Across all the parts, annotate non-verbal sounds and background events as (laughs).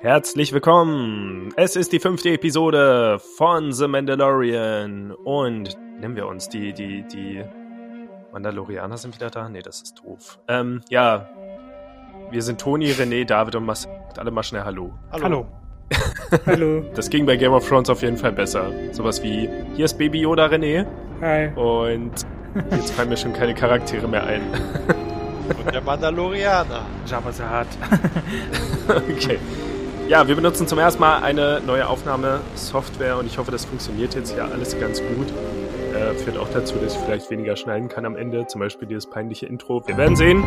Herzlich willkommen! Es ist die fünfte Episode von The Mandalorian und nehmen wir uns die, die, die Mandalorianer sind wieder da? Nee, das ist doof. Ähm, ja, wir sind Toni, René, David und Marcel. Alle mal schnell Hallo. Hallo. (laughs) Hallo. Das ging bei Game of Thrones auf jeden Fall besser. Sowas wie, hier ist Baby Yoda René. Hi. Und jetzt fallen mir schon keine Charaktere mehr ein. Und der Mandalorianer. Jabba the Hutt. (laughs) okay. Ja, wir benutzen zum ersten Mal eine neue Aufnahmesoftware und ich hoffe, das funktioniert jetzt ja alles ganz gut. Äh, führt auch dazu, dass ich vielleicht weniger schneiden kann am Ende. Zum Beispiel dieses peinliche Intro. Wir werden sehen.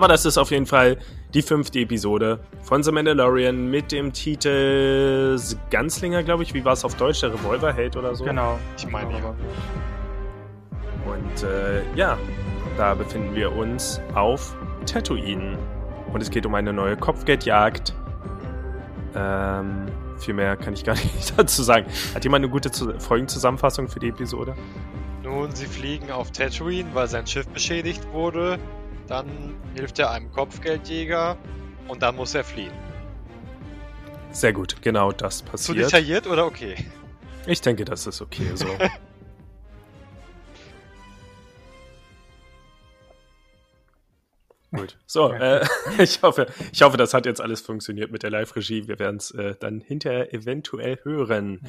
Aber das ist auf jeden Fall die fünfte Episode von The Mandalorian mit dem Titel Ganzlinger, glaube ich. Wie war es auf Deutsch? Der Revolverheld oder so? Genau. Ich meine, ja. Und äh, ja, da befinden wir uns auf Tatooine. Und es geht um eine neue Kopfgeldjagd. Ähm, viel mehr kann ich gar (laughs) nicht dazu sagen. Hat jemand eine gute Zu Folgenzusammenfassung für die Episode? Nun, sie fliegen auf Tatooine, weil sein Schiff beschädigt wurde. Dann hilft er einem Kopfgeldjäger und dann muss er fliehen. Sehr gut, genau das Zu passiert. detailliert oder okay? Ich denke, das ist okay so. (laughs) Gut. So, äh, (laughs) ich, hoffe, ich hoffe, das hat jetzt alles funktioniert mit der Live-Regie. Wir werden es äh, dann hinterher eventuell hören.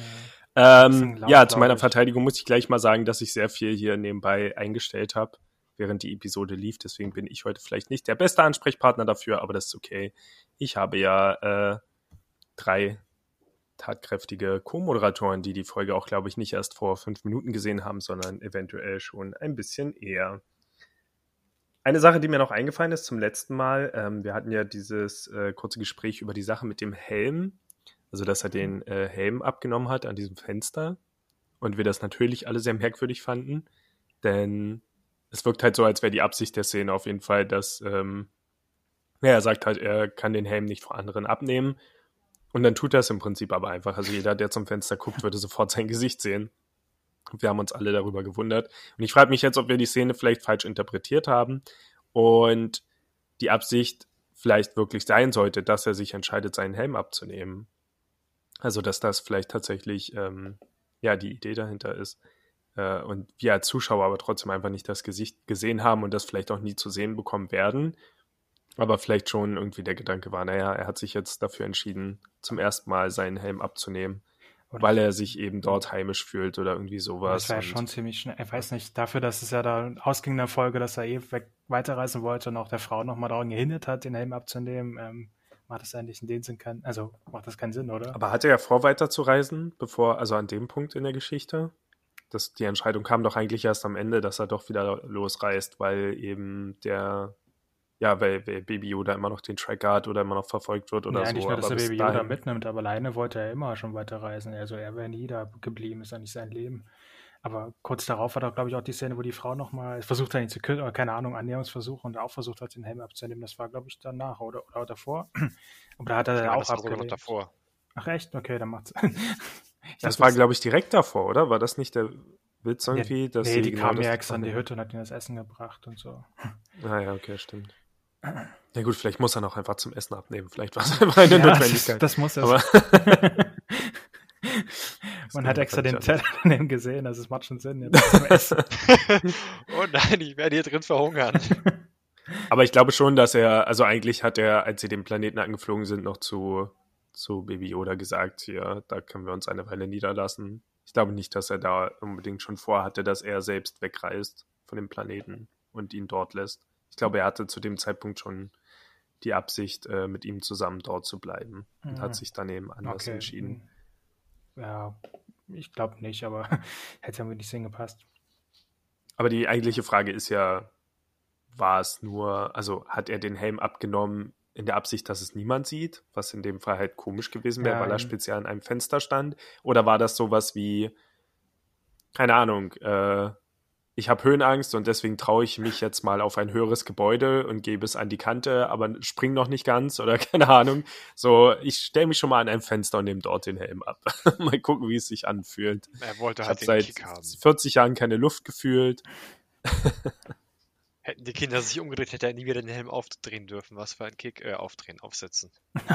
Ähm, Bisschen laut, ja, zu meiner. Verteidigung muss ich gleich mal sagen, dass ich sehr viel hier nebenbei eingestellt habe, während die Episode lief. Deswegen bin ich heute vielleicht nicht der beste Ansprechpartner dafür, aber das ist okay. Ich habe ja äh, drei tatkräftige Co-Moderatoren, die die Folge auch, glaube ich, nicht erst vor fünf Minuten gesehen haben, sondern eventuell schon ein bisschen eher. Eine Sache, die mir noch eingefallen ist zum letzten Mal, ähm, wir hatten ja dieses äh, kurze Gespräch über die Sache mit dem Helm, also dass er den äh, Helm abgenommen hat an diesem Fenster und wir das natürlich alle sehr merkwürdig fanden, denn es wirkt halt so, als wäre die Absicht der Szene auf jeden Fall, dass ähm, ja, er sagt halt, er kann den Helm nicht vor anderen abnehmen und dann tut er es im Prinzip aber einfach. Also jeder, der zum Fenster guckt, würde sofort sein Gesicht sehen. Wir haben uns alle darüber gewundert. Und ich frage mich jetzt, ob wir die Szene vielleicht falsch interpretiert haben und die Absicht vielleicht wirklich sein sollte, dass er sich entscheidet, seinen Helm abzunehmen. Also, dass das vielleicht tatsächlich ähm, ja die Idee dahinter ist. Äh, und wir als Zuschauer aber trotzdem einfach nicht das Gesicht gesehen haben und das vielleicht auch nie zu sehen bekommen werden. Aber vielleicht schon irgendwie der Gedanke war, naja, er hat sich jetzt dafür entschieden, zum ersten Mal seinen Helm abzunehmen, Und weil er sich eben dort heimisch fühlt oder irgendwie sowas. Das war ja schon ziemlich schnell. Ich weiß nicht, dafür, dass es ja da ausging in der Folge, dass er eh weg weiterreisen wollte und auch der Frau nochmal daran gehindert hat, den Helm abzunehmen, ähm, macht das eigentlich in dem Sinn keinen, also macht das keinen Sinn, oder? Aber hatte er vor, weiterzureisen, bevor, also an dem Punkt in der Geschichte? Das, die Entscheidung kam doch eigentlich erst am Ende, dass er doch wieder losreist, weil eben der, ja, weil, weil Baby Yoda immer noch den Tracker hat oder immer noch verfolgt wird oder ja, so. eigentlich nur, dass aber er Baby Yoda dahin- mitnimmt, aber alleine wollte er immer schon weiterreisen. Also er wäre nie da geblieben, ist ja nicht sein Leben. Aber kurz darauf war doch, glaube ich, auch die Szene, wo die Frau nochmal versucht hat, ihn zu küssen, oder keine Ahnung, Annäherungsversuch und auch versucht hat, den Helm abzunehmen. Das war, glaube ich, danach oder, oder davor. (clears throat) Aber da hat er Ich dann meine, auch abgelehnt. davor. Ach echt? Okay, dann macht's. (laughs) Ich Das dachte, war, glaube ich, direkt davor, oder? War das nicht der Witz Ja, irgendwie? dass nee, die genau kam das ja extra in die Hütte und hat ihm das Essen gebracht und so. Ah ja, okay, stimmt. Ja gut, vielleicht muss er noch einfach zum Essen abnehmen. Vielleicht war es (laughs) einfach eine Ja, das, Notwendigkeit. das muss er. Aber (laughs) Man hat extra den. Teller an dem gesehen, also es macht schon Sinn. Jetzt zum Essen. (laughs) Oh nein, ich werde hier drin verhungern. Aber ich glaube schon, dass er, also eigentlich hat er, als sie den Planeten angeflogen sind, noch zu, zu Baby Yoda gesagt, hier, da können wir uns eine Weile niederlassen. Ich glaube nicht, dass er da unbedingt schon vorhatte, dass er selbst wegreist von dem Planeten und ihn dort lässt. Ich glaube, er hatte zu dem Zeitpunkt schon die Absicht, äh, mit ihm zusammen dort zu bleiben und Mhm. hat sich dann eben anders Okay. entschieden. Ja, ich glaube nicht, aber (laughs) hätte irgendwie nicht hingepasst. Aber die eigentliche Frage ist ja, war es nur, also hat er den Helm abgenommen in der Absicht, dass es niemand sieht, was in dem Fall halt komisch gewesen wäre, Ja, weil er speziell an einem Fenster stand? Oder war das sowas wie, keine Ahnung, äh, ich habe Höhenangst und deswegen traue ich mich jetzt mal auf ein höheres Gebäude und gebe es an die Kante, aber spring noch nicht ganz oder (laughs) keine Ahnung. So, ich stelle mich schon mal an ein Fenster und nehme dort den Helm ab. (laughs) mal gucken, wie es sich anfühlt. Er wollte Ich halt den seit Kick haben. 40 Jahren keine Luft gefühlt. (laughs) Hätten die Kinder sich umgedreht, hätte er nie wieder den Helm aufdrehen dürfen. Was für ein Kick, äh, aufdrehen, aufsetzen. (laughs)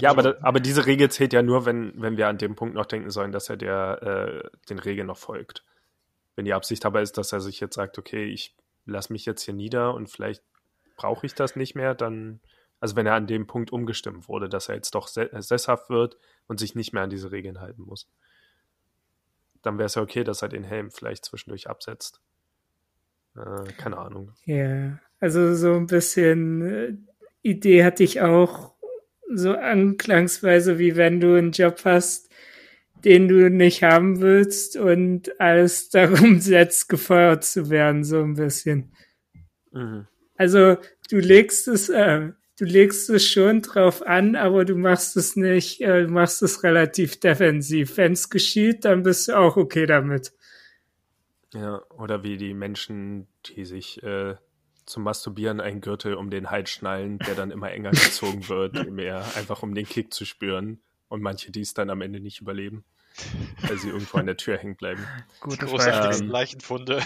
Ja, aber, aber diese Regel zählt ja nur, wenn, wenn wir an dem Punkt noch denken sollen, dass er der, äh, den Regeln noch folgt. Wenn die Absicht dabei ist, dass er sich jetzt sagt, okay, ich lasse mich jetzt hier nieder und vielleicht brauche ich das nicht mehr, dann, also wenn er an dem Punkt umgestimmt wurde, dass er jetzt doch se sesshaft wird und sich nicht mehr an diese Regeln halten muss, dann wäre es ja okay, dass er den Helm vielleicht zwischendurch absetzt. Äh, keine Ahnung. Ja, also so ein bisschen äh, Idee hatte ich auch so anklangsweise, wie wenn du einen Job hast, den du nicht haben willst und alles (laughs) darum setzt, gefeuert zu werden, so ein bisschen. Mhm. Also du legst es, äh, du legst es schon drauf an, aber du machst es nicht, äh, du machst es relativ defensiv. Wenn es geschieht, dann bist du auch okay damit. Ja, oder wie die Menschen, die sich äh, zum Masturbieren einen Gürtel um den Hals schnallen, der dann immer enger gezogen wird, mehr einfach um den Kick zu spüren. Und manche, die es dann am Ende nicht überleben, weil sie irgendwo an der Tür hängen bleiben. Gut, das war Großartigsten Ähm, Leichenfunde.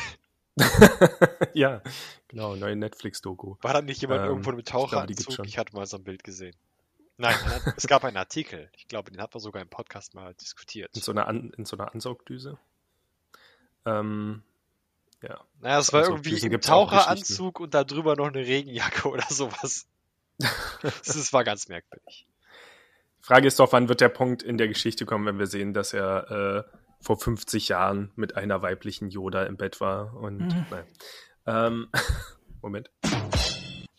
(laughs) ja, genau, neue Netflix-Doku. War da nicht jemand ähm, irgendwo mit ich Taucheranzug? schon. Ich hatte mal so ein Bild gesehen. Nein, ein- es gab einen Artikel. Ich glaube, den hat man sogar im Podcast mal diskutiert. In so einer, An in so einer Ansaugdüse. Ähm, ja. Naja, es war Also, irgendwie auch Taucheranzug und da drüber noch eine Regenjacke oder sowas. (laughs) Das war ganz merkwürdig. Frage ist doch, wann wird der Punkt in der Geschichte kommen, wenn wir sehen, dass er äh, vor 50 Jahren mit einer weiblichen Yoda im Bett war und Mhm. nein. Ähm, (laughs) Moment.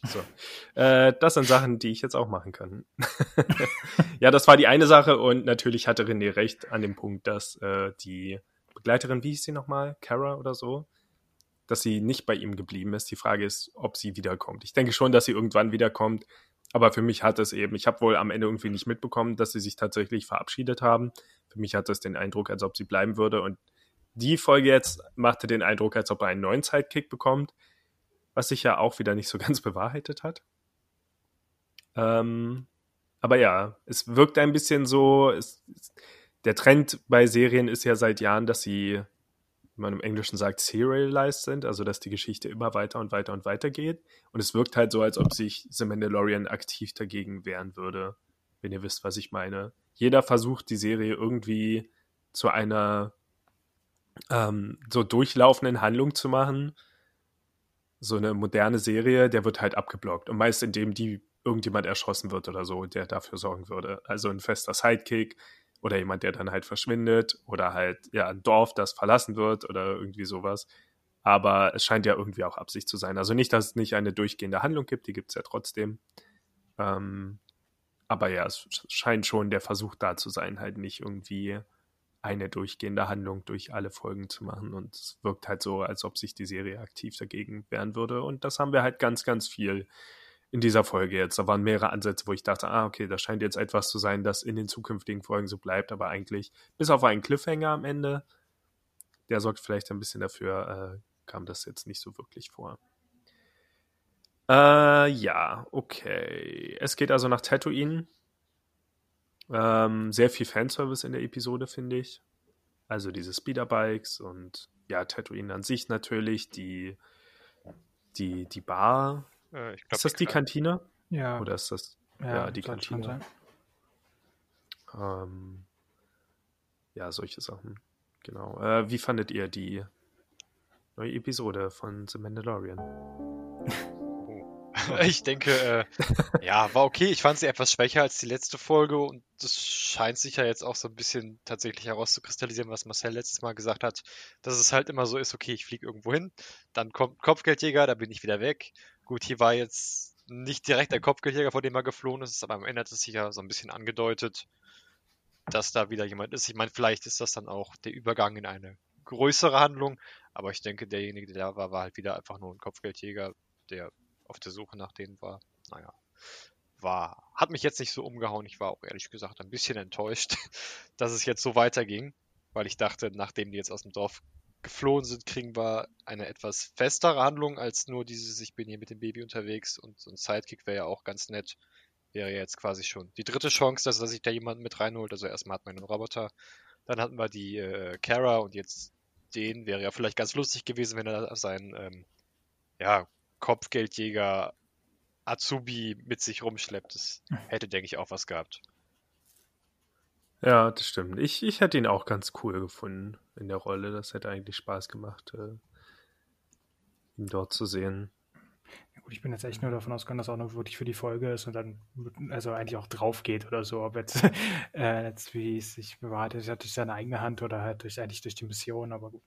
So. Äh, das sind Sachen, die ich jetzt auch machen kann. (laughs) ja, das war die eine Sache und natürlich hatte René recht an dem Punkt, dass äh, die Begleiterin, wie hieß sie nochmal? Kara oder so? Dass sie nicht bei ihm geblieben ist. Die Frage ist, ob sie wiederkommt. Ich denke schon, dass sie irgendwann wiederkommt. Aber für mich hat es eben, ich habe wohl am Ende irgendwie nicht mitbekommen, dass sie sich tatsächlich verabschiedet haben. Für mich hat es den Eindruck, als ob sie bleiben würde. Und die Folge jetzt machte den Eindruck, als ob er einen neuen Sidekick bekommt, was sich ja auch wieder nicht so (laughs) ganz bewahrheitet hat. Ähm, aber ja, es wirkt ein bisschen so, es, der Trend bei Serien ist ja seit Jahren, dass sie, wie man im Englischen sagt, serialized sind, also dass die Geschichte immer weiter und weiter und weiter geht. Und es wirkt halt so, als ob sich The Mandalorian aktiv dagegen wehren würde, wenn ihr wisst, was ich meine. Jeder versucht, die Serie irgendwie zu einer ähm, so durchlaufenden Handlung zu machen. So eine moderne Serie, der wird halt abgeblockt. Und meist indem die irgendjemand erschossen wird oder so, der dafür sorgen würde. Also ein fester Sidekick oder jemand, der dann halt verschwindet oder halt ja ein Dorf, das verlassen wird oder irgendwie sowas. Aber es scheint ja irgendwie auch Absicht zu sein. Also nicht, dass es nicht eine durchgehende Handlung gibt, die gibt es ja trotzdem. Ähm, aber ja, es scheint schon der Versuch da zu sein, halt nicht irgendwie eine durchgehende Handlung durch alle Folgen zu machen. Und es wirkt halt so, als ob sich die Serie aktiv dagegen wehren würde. Und das haben wir halt ganz, ganz viel in dieser Folge jetzt. Da waren mehrere Ansätze, wo ich dachte, ah, okay, das scheint jetzt etwas zu sein, das in den zukünftigen Folgen so bleibt, aber eigentlich, bis auf einen Cliffhanger am Ende, der sorgt vielleicht ein bisschen dafür, äh, kam das jetzt nicht so wirklich vor. Äh, ja, okay. Es geht also nach Tatooine. Ähm, sehr viel Fanservice in der Episode, finde ich. Also diese Speederbikes und ja, Tatooine an sich natürlich, die, die, die Bar. Äh, ich glaub, Ist das die Kantine? Ja, Oder ist das ja, ja, die Kantine? sein. Ähm, ja, solche Sachen. Genau. Äh, wie fandet ihr die neue Episode von The Mandalorian? (laughs) Ich denke, äh, ja, war okay. Ich fand sie etwas schwächer als die letzte Folge und das scheint sich ja jetzt auch so ein bisschen tatsächlich herauszukristallisieren, was Marcel letztes Mal gesagt hat, dass es halt immer so ist, okay, ich fliege irgendwo hin, dann kommt Kopfgeldjäger, da bin ich wieder weg. Gut, hier war jetzt nicht direkt der Kopfgeldjäger, vor dem er geflohen ist, aber am Ende hat es sich ja so ein bisschen angedeutet, dass da wieder jemand ist. Ich meine, vielleicht ist das dann auch der Übergang in eine größere Handlung, aber ich denke, derjenige, der da war, war halt wieder einfach nur ein Kopfgeldjäger, der auf der Suche nach denen war. Naja, war, hat mich jetzt nicht so umgehauen. Ich war auch ehrlich gesagt ein bisschen enttäuscht, (laughs) dass es jetzt so weiterging, weil ich dachte, nachdem die jetzt aus dem Dorf geflohen sind, kriegen wir eine etwas festere Handlung als nur dieses, ich bin hier mit dem Baby unterwegs und so ein Sidekick wäre ja auch ganz nett. Wäre ja jetzt quasi schon die dritte Chance, dass er sich da jemanden mit reinholt. Also erstmal hat man einen Roboter, dann hatten wir die äh, Kara und jetzt den wäre ja vielleicht ganz lustig gewesen, wenn er seinen ähm, ja, Kopfgeldjäger Azubi mit sich rumschleppt. Das hätte, denke ich, auch was gehabt. Ja, das stimmt. Ich, ich hätte ihn auch ganz cool gefunden in der Rolle. Das hätte eigentlich Spaß gemacht, äh, ihn dort zu sehen. Ja, gut, ich bin jetzt echt nur davon ausgegangen, dass auch noch wirklich für die Folge ist und dann also eigentlich auch drauf geht oder so. Ob jetzt, (laughs) äh, jetzt wie es sich bewahrheitet hat durch seine eigene Hand oder halt durch eigentlich durch die Mission, aber gut.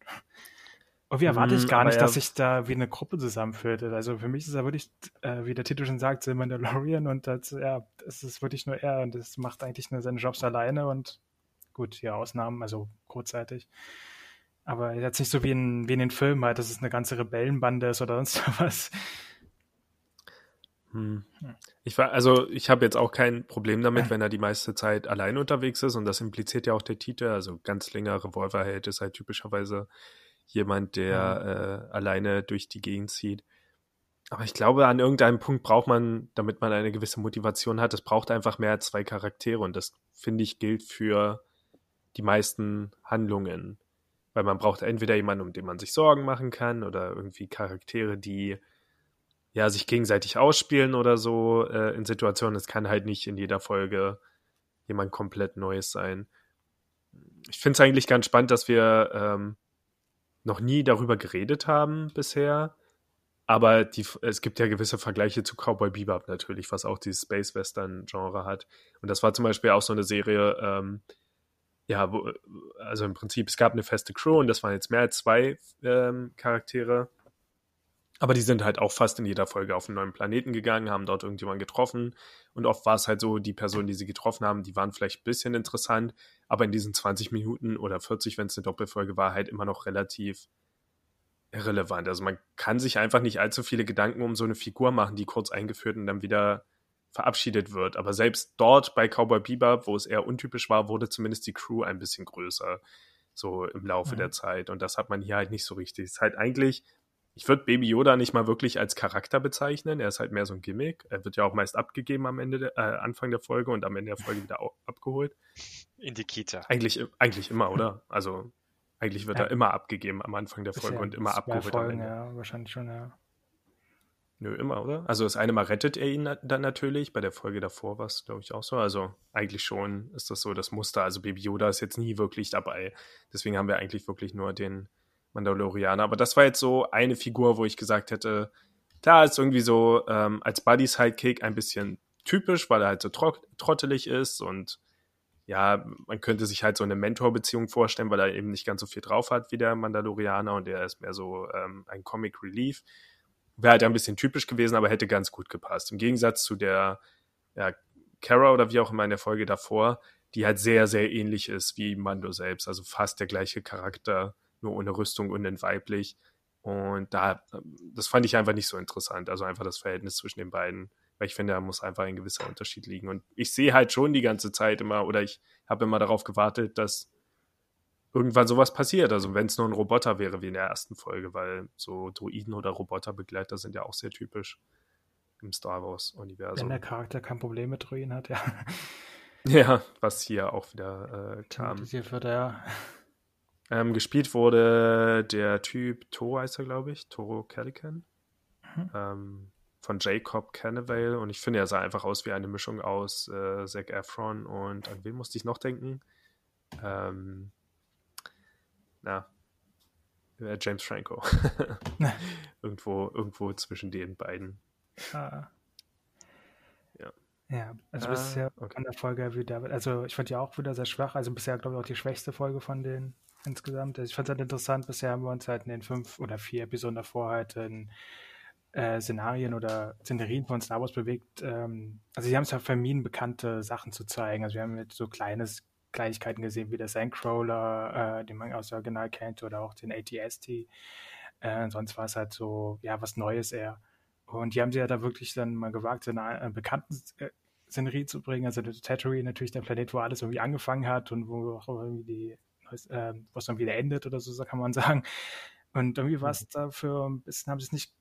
Irgendwie erwarte ich Hm, gar nicht, ja. dass sich da wie eine Gruppe zusammenführt. Also für mich ist er wirklich, äh, wie der Titel schon sagt, The Mandalorian und das, ja, es ist wirklich nur er und das macht eigentlich nur seine Jobs alleine und gut, hier Ausnahmen, also kurzzeitig. Aber jetzt nicht so wie in, wie in den Filmen halt, dass es eine ganze Rebellenbande ist oder sonst (laughs) was. Hm. Ich war, also ich habe jetzt auch kein Problem damit, (clears throat) wenn er die meiste Zeit allein unterwegs ist und das impliziert ja auch der Titel. Also ganz länger Revolverheld ist halt typischerweise jemand, der äh, alleine durch die Gegend zieht. Aber ich glaube, an irgendeinem Punkt braucht man, damit man eine gewisse Motivation hat, es braucht einfach mehr als zwei Charaktere und das finde ich gilt für die meisten Handlungen. Weil man braucht entweder jemanden, um den man sich Sorgen machen kann oder irgendwie Charaktere, die ja, sich gegenseitig ausspielen oder so äh, in Situationen. Es kann halt nicht in jeder Folge jemand komplett Neues sein. Ich finde es eigentlich ganz spannend, dass wir ähm, noch nie darüber geredet haben bisher. Aber die, es gibt ja gewisse Vergleiche zu Cowboy Bebop natürlich, was auch dieses Space Western Genre hat. Und das war zum Beispiel auch so eine Serie, ähm, ja, wo, also im Prinzip, es gab eine feste Crew und das waren jetzt mehr als zwei ähm, Charaktere. Aber die sind halt auch fast in jeder Folge auf einen neuen Planeten gegangen, haben dort irgendjemanden getroffen. Und oft war es halt so, die Personen, die sie getroffen haben, die waren vielleicht ein bisschen interessant, aber in diesen 20 Minuten oder 40, wenn es eine Doppelfolge war, halt immer noch relativ irrelevant. Also man kann sich einfach nicht allzu viele Gedanken um so eine Figur machen, die kurz eingeführt und dann wieder verabschiedet wird. Aber selbst dort bei Cowboy Bebop, wo es eher untypisch war, wurde zumindest die Crew ein bisschen größer, so im Laufe Mhm. der Zeit. Und das hat man hier halt nicht so richtig. Es ist halt eigentlich, ich würde Baby Yoda nicht mal wirklich als Charakter bezeichnen. Er ist halt mehr so ein Gimmick. Er wird ja auch meist abgegeben am Ende, der, äh, Anfang der Folge und am Ende der Folge wieder abgeholt. In die Kita. Eigentlich, eigentlich immer, oder? Also eigentlich wird Ja. er immer abgegeben am Anfang der Folge und immer abgeholt am Folgen, Ende. ja, wahrscheinlich schon, ja. Nö, immer, oder? Also das eine Mal rettet er ihn na- dann natürlich. Bei der Folge davor war es, glaube ich, auch so. Also eigentlich schon ist das so das Muster. Also Baby Yoda ist jetzt nie wirklich dabei. Deswegen haben wir eigentlich wirklich nur den Mandalorianer. Aber das war jetzt so eine Figur, wo ich gesagt hätte, klar, ist irgendwie so ähm, als Buddy Sidekick ein bisschen typisch, weil er halt so trot trottelig ist und ja, man könnte sich halt so eine Mentorbeziehung vorstellen, weil er eben nicht ganz so viel drauf hat wie der Mandalorianer und der ist mehr so ähm, ein Comic Relief. Wäre halt ein bisschen typisch gewesen, aber hätte ganz gut gepasst. Im Gegensatz zu der ja, Kara oder wie auch immer in der Folge davor, die halt sehr, sehr ähnlich ist wie Mando selbst. Also fast der gleiche Charakter, nur ohne Rüstung und in weiblich. Und da, ähm, das fand ich einfach nicht so interessant. Also einfach das Verhältnis zwischen den beiden. Weil ich finde, da muss einfach ein gewisser Unterschied liegen. Und ich sehe halt schon die ganze Zeit immer, oder ich habe immer darauf gewartet, dass irgendwann sowas passiert. Also wenn es nur ein Roboter wäre, wie in der ersten Folge, weil so Droiden oder Roboterbegleiter sind ja auch sehr typisch im Star Wenn Wars-Universum. der Charakter kein Problem mit Druiden hat, ja. (laughs) Ja, was hier auch wieder äh, kam. Thematisiert wird er. Ähm, gespielt wurde der Typ Toro heißt er, glaube ich, Toro Calican. Mhm. Ähm, von Jacob Cannavale und ich finde, er sah einfach aus wie eine Mischung aus äh, Zac Efron und an wen musste ich noch denken? Ähm, na, äh, James Franco. (laughs) (laughs) irgendwo, irgendwo zwischen den beiden. Ah. Ja. Ja, also Ah, bisher okay. an der Folge wieder, also ich fand die auch wieder sehr schwach, also bisher glaube ich auch die schwächste Folge von denen insgesamt. Also ich fand es halt interessant, bisher haben wir uns halt in den fünf oder vier Episoden davor halt in äh, Szenarien oder Szenerien von Star Wars bewegt. Ähm, also sie haben es ja vermieden, bekannte Sachen zu zeigen. Also wir haben jetzt so kleines Kleinigkeiten gesehen, wie der Sandcrawler, äh, den man aus der Original kennt, oder auch den ATST. Äh, sonst war es halt so, ja, was Neues eher. Und die haben sie ja da wirklich dann mal gewagt, so eine äh, bekannten äh, Szenerie zu bringen. Also Tatooine natürlich der Planet, wo alles irgendwie angefangen hat und wo auch irgendwie die äh, wo es dann wieder endet oder so, so kann man (laughs) sagen. Und irgendwie war es mhm. dafür ein bisschen, haben sie es nicht,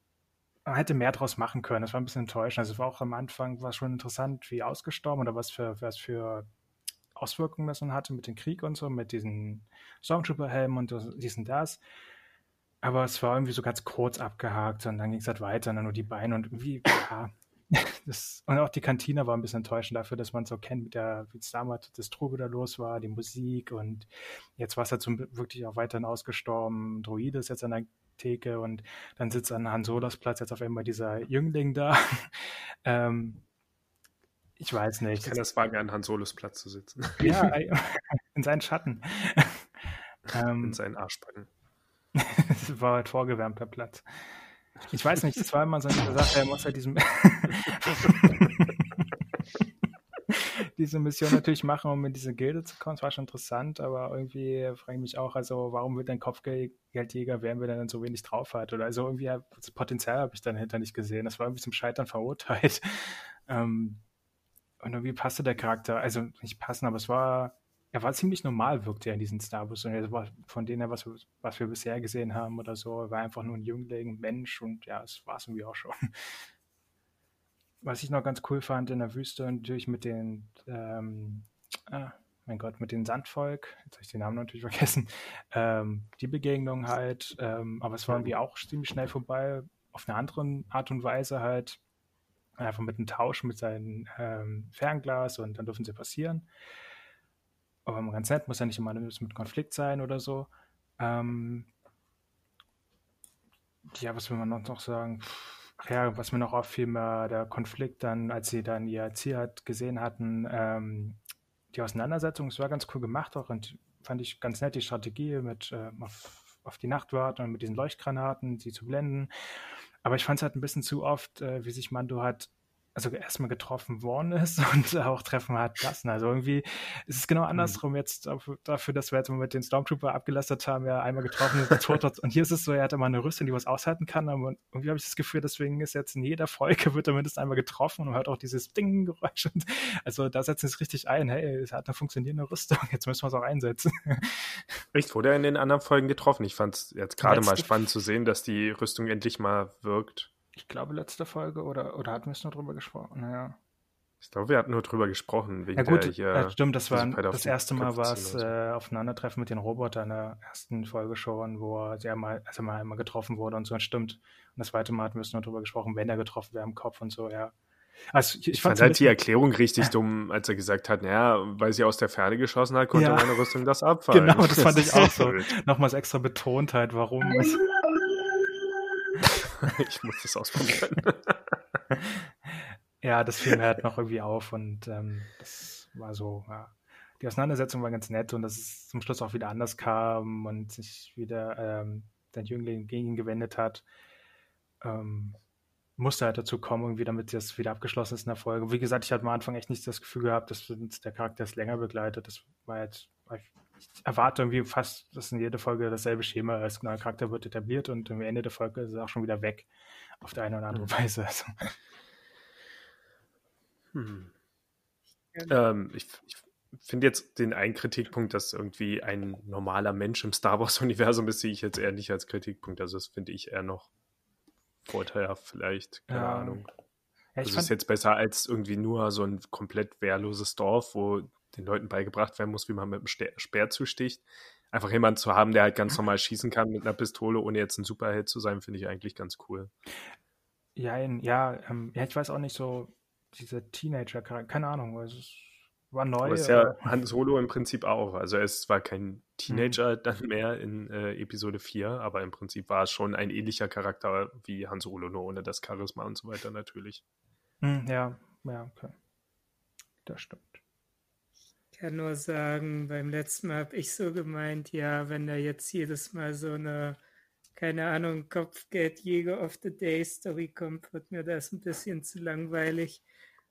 man hätte mehr draus machen können. Das war ein bisschen enttäuschend. Also es war auch am Anfang war schon interessant, wie ausgestorben oder was für, was für Auswirkungen das man hatte mit dem Krieg und so, mit diesen Stormtrooper-Helmen und diesen das. Aber es war irgendwie so ganz kurz abgehakt und dann ging es halt weiter und dann nur die Beine und irgendwie, ja. Das, und auch die Kantine war ein bisschen enttäuschend dafür, dass man es so kennt, mit der, wie es damals das Trube da los war, die Musik und jetzt war es halt so wirklich auch weiterhin ausgestorben. Droide ist jetzt an der Theke und dann sitzt an Han Solos Platz jetzt auf einmal dieser Jüngling da. (laughs) ähm, ich weiß nicht. Ich kann das wagen, an Han Solos Platz zu sitzen. (laughs) Ja, (laughs) in seinen Schatten. Ähm, in seinen Arschbacken. das war halt vorgewärmter Platz. Ich weiß nicht, so eine Sache, er muss halt diesem (laughs) diese Mission natürlich machen, um in diese Gilde zu kommen. Es war schon interessant, aber irgendwie frage ich mich auch, also warum wird ein Kopfgeldjäger, während wir dann so wenig drauf hat? Oder also irgendwie das Potenzial habe ich dann hinter nicht gesehen. Das war irgendwie zum Scheitern verurteilt. (laughs) Ähm, und irgendwie passte der Charakter, also nicht passen, aber es war er war ziemlich normal, wirkte er in diesen Star Wars. Und er war von denen, was was wir bisher gesehen haben oder so, er war einfach nur ein Jüngling, Mensch und ja, es war es irgendwie auch schon. (laughs) Was ich noch ganz cool fand in der Wüste, natürlich mit den, ähm, ah, mein Gott, mit dem Sandvolk, jetzt habe ich den Namen natürlich (laughs) vergessen, ähm, die Begegnung halt, ähm, aber es war irgendwie auch ziemlich schnell vorbei, auf eine andere Art und Weise halt, einfach mit einem Tausch mit seinem ähm, Fernglas und dann dürfen sie passieren aber ganz nett, muss ja nicht immer mit Konflikt sein oder so. Ähm, ja, was will man noch sagen? Ach ja, was mir noch auffiel, der Konflikt dann, als sie dann ihr Ziel hat, gesehen hatten, ähm, die Auseinandersetzung, es war ganz cool gemacht auch und fand ich ganz nett, die Strategie mit äh, auf, auf, die Nacht warten und mit diesen Leuchtgranaten, sie zu blenden. Aber ich fand es halt ein bisschen zu oft, äh, wie sich Mando hat also erstmal getroffen worden ist (laughs) und auch treffen hat lassen. Also irgendwie ist es genau mhm. andersrum jetzt dafür, dass wir jetzt mal mit den Stormtrooper abgelastet haben, ja einmal getroffen ist, tot hat. Und hier ist es so, er hat immer eine Rüstung, die was aushalten kann. Aber irgendwie habe ich das Gefühl, deswegen ist jetzt in jeder Folge wird er mindestens einmal getroffen und hört auch dieses Ding-Geräusch. Also da setzen sie es richtig ein. Hey, es hat eine funktionierende Rüstung, jetzt müssen wir es auch einsetzen. (laughs) Richtig, wurde er in den anderen Folgen getroffen. Ich fand es jetzt gerade mal spannend zu sehen, dass die Rüstung endlich mal wirkt ich glaube, letzte Folge oder, oder hatten wir es nur drüber gesprochen? Naja. Ich glaube, wir hatten nur drüber gesprochen. Wegen ja gut, der, hier, ja, stimmt, das war das erste Mal war es so. äh, Aufeinandertreffen mit den Robotern in der ersten Folge schon, wo er sehr mal, also mal einmal getroffen wurde und so, das stimmt. Und das zweite Mal hatten wir es nur drüber gesprochen, wenn er getroffen wäre im Kopf und so, ja. Also ich, ich fand halt die Erklärung richtig äh, (laughs) dumm, als er gesagt hat, naja, weil sie aus der Ferne geschossen hat, konnte ja. meine Rüstung das abfallen. (laughs) Genau, das fand ich auch (laughs) so. Nochmals extra betont halt, warum. (laughs) ich muss das ausprobieren. (laughs) ja, das fiel mir halt noch irgendwie auf und ähm, das war so, ja. Die Auseinandersetzung war ganz nett und dass es zum Schluss auch wieder anders kam und sich wieder ähm, der Jüngling gegen ihn gewendet hat. Ähm, musste halt dazu kommen, irgendwie, damit das wieder abgeschlossen ist in der Folge. Wie gesagt, ich hatte am Anfang echt nicht das Gefühl gehabt, dass der Charakter es länger begleitet. Das war jetzt, ich erwarte irgendwie fast, dass in jeder Folge dasselbe Schema ist. Ein neuer Charakter wird etabliert und am Ende der Folge ist er auch schon wieder weg. Auf der eine oder andere mhm. Weise. Also. Hm. Ähm, ich, ich finde jetzt den einen Kritikpunkt, dass irgendwie ein normaler Mensch im Star Wars-Universum ist, sehe ich jetzt eher nicht als Kritikpunkt. Also das finde ich eher noch vorteilhaft vielleicht. Keine ja. Ahnung. Ja, das ist jetzt besser als irgendwie nur so ein komplett wehrloses Dorf, wo den Leuten beigebracht werden muss, wie man mit einem Speer zusticht. Einfach jemanden zu haben, der halt ganz normal schießen kann mit einer Pistole, ohne jetzt ein Superheld zu sein, finde ich eigentlich ganz cool. Ja, ja, ähm, ja, ich weiß auch nicht so, diese Teenager, keine Ahnung, es war neu. Aber ist ja Han Solo im Prinzip auch. Also er ist zwar kein Teenager mhm. dann mehr in äh, Episode 4, aber im Prinzip war es schon ein ähnlicher Charakter wie Han Solo, nur ohne das Charisma und so weiter natürlich. Mhm, ja, ja, okay. Das stimmt kann nur sagen, beim letzten Mal habe ich so gemeint, ja, wenn da jetzt jedes Mal so eine, keine Ahnung, Kopfgeldjäger of the Day Story kommt, wird mir das ein bisschen zu langweilig.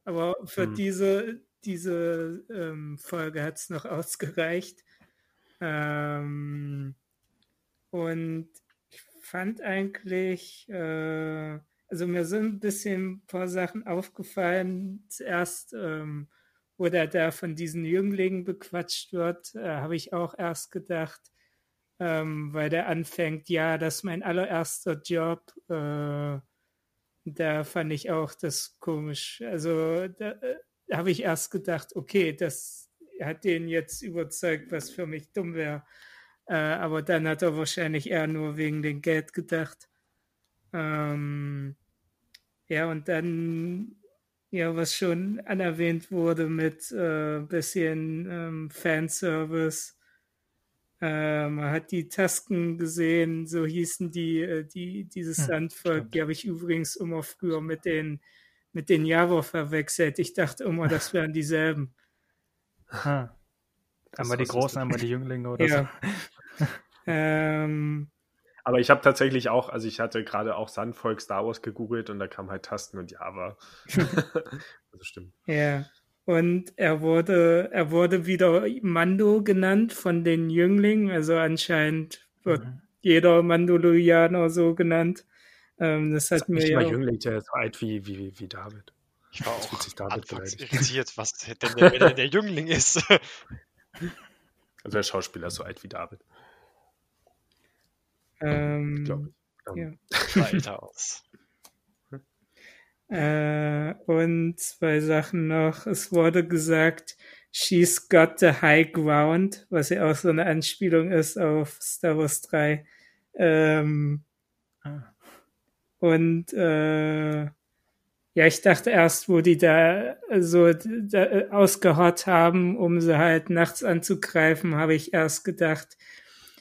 Aber für hm. diese, diese ähm, Folge hat es noch ausgereicht. Ähm, und ich fand eigentlich, äh, also mir sind ein bisschen ein paar Sachen aufgefallen. Zuerst, ähm, oder da von diesen Jünglingen bequatscht wird, äh, habe ich auch erst gedacht, ähm, weil der anfängt, ja, das ist mein allererster Job. Äh, da fand ich auch das komisch. Also da äh, habe ich erst gedacht, okay, das hat den jetzt überzeugt, was für mich dumm wäre. Äh, aber dann hat er wahrscheinlich eher nur wegen dem Geld gedacht. Ähm, ja, und dann, ja, was schon anerwähnt wurde mit äh, bisschen ähm, Fanservice. Äh, man hat die Tasken gesehen, so hießen die, äh, die dieses hm, Sandvolk, die habe ich übrigens immer früher mit den, mit den Javor verwechselt. Ich dachte immer, das (laughs) wären dieselben. Ha. Einmal die Großen, einmal die (laughs) Jünglinge oder ja. so. (laughs) ähm, aber ich habe tatsächlich auch, also ich hatte gerade auch Sandvolk Star Wars gegoogelt und da kam halt Tasten und Java. (laughs) (laughs) also stimmt. Ja. Und er wurde, er wurde wieder Mando genannt von den Jünglingen. Also anscheinend wird mhm. jeder Mandalorianer so genannt. Ähm, das hat mir ja. Jüngling, der ist so alt wie, wie, wie David. Ich war auch David irritiert, was denn der, der, der Jüngling ist. (laughs) Also der Schauspieler ist so alt wie David. Ähm, Glaube ich. Ja. (laughs) Weiter aus. Äh, und zwei Sachen noch. Es wurde gesagt, she's got the high ground, was ja auch so eine Anspielung ist auf Star Wars 3. Ähm, ah. Und äh, ja, ich dachte erst, wo die da so da, äh, ausgehaut haben, um sie halt nachts anzugreifen, habe ich erst gedacht,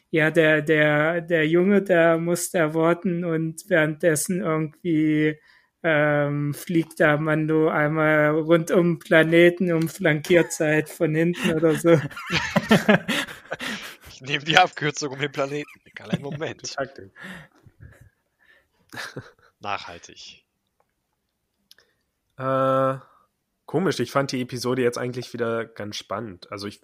ja, der, der, der Junge, der muss da warten und währenddessen irgendwie ähm, fliegt da Mando einmal rund um Planeten um Flankierzeit von hinten oder so. (laughs) ich nehme die Abkürzung um den Planeten. Kleinen Moment. (laughs) Nachhaltig. Äh, komisch, ich fand die Episode jetzt eigentlich wieder ganz spannend. Also ich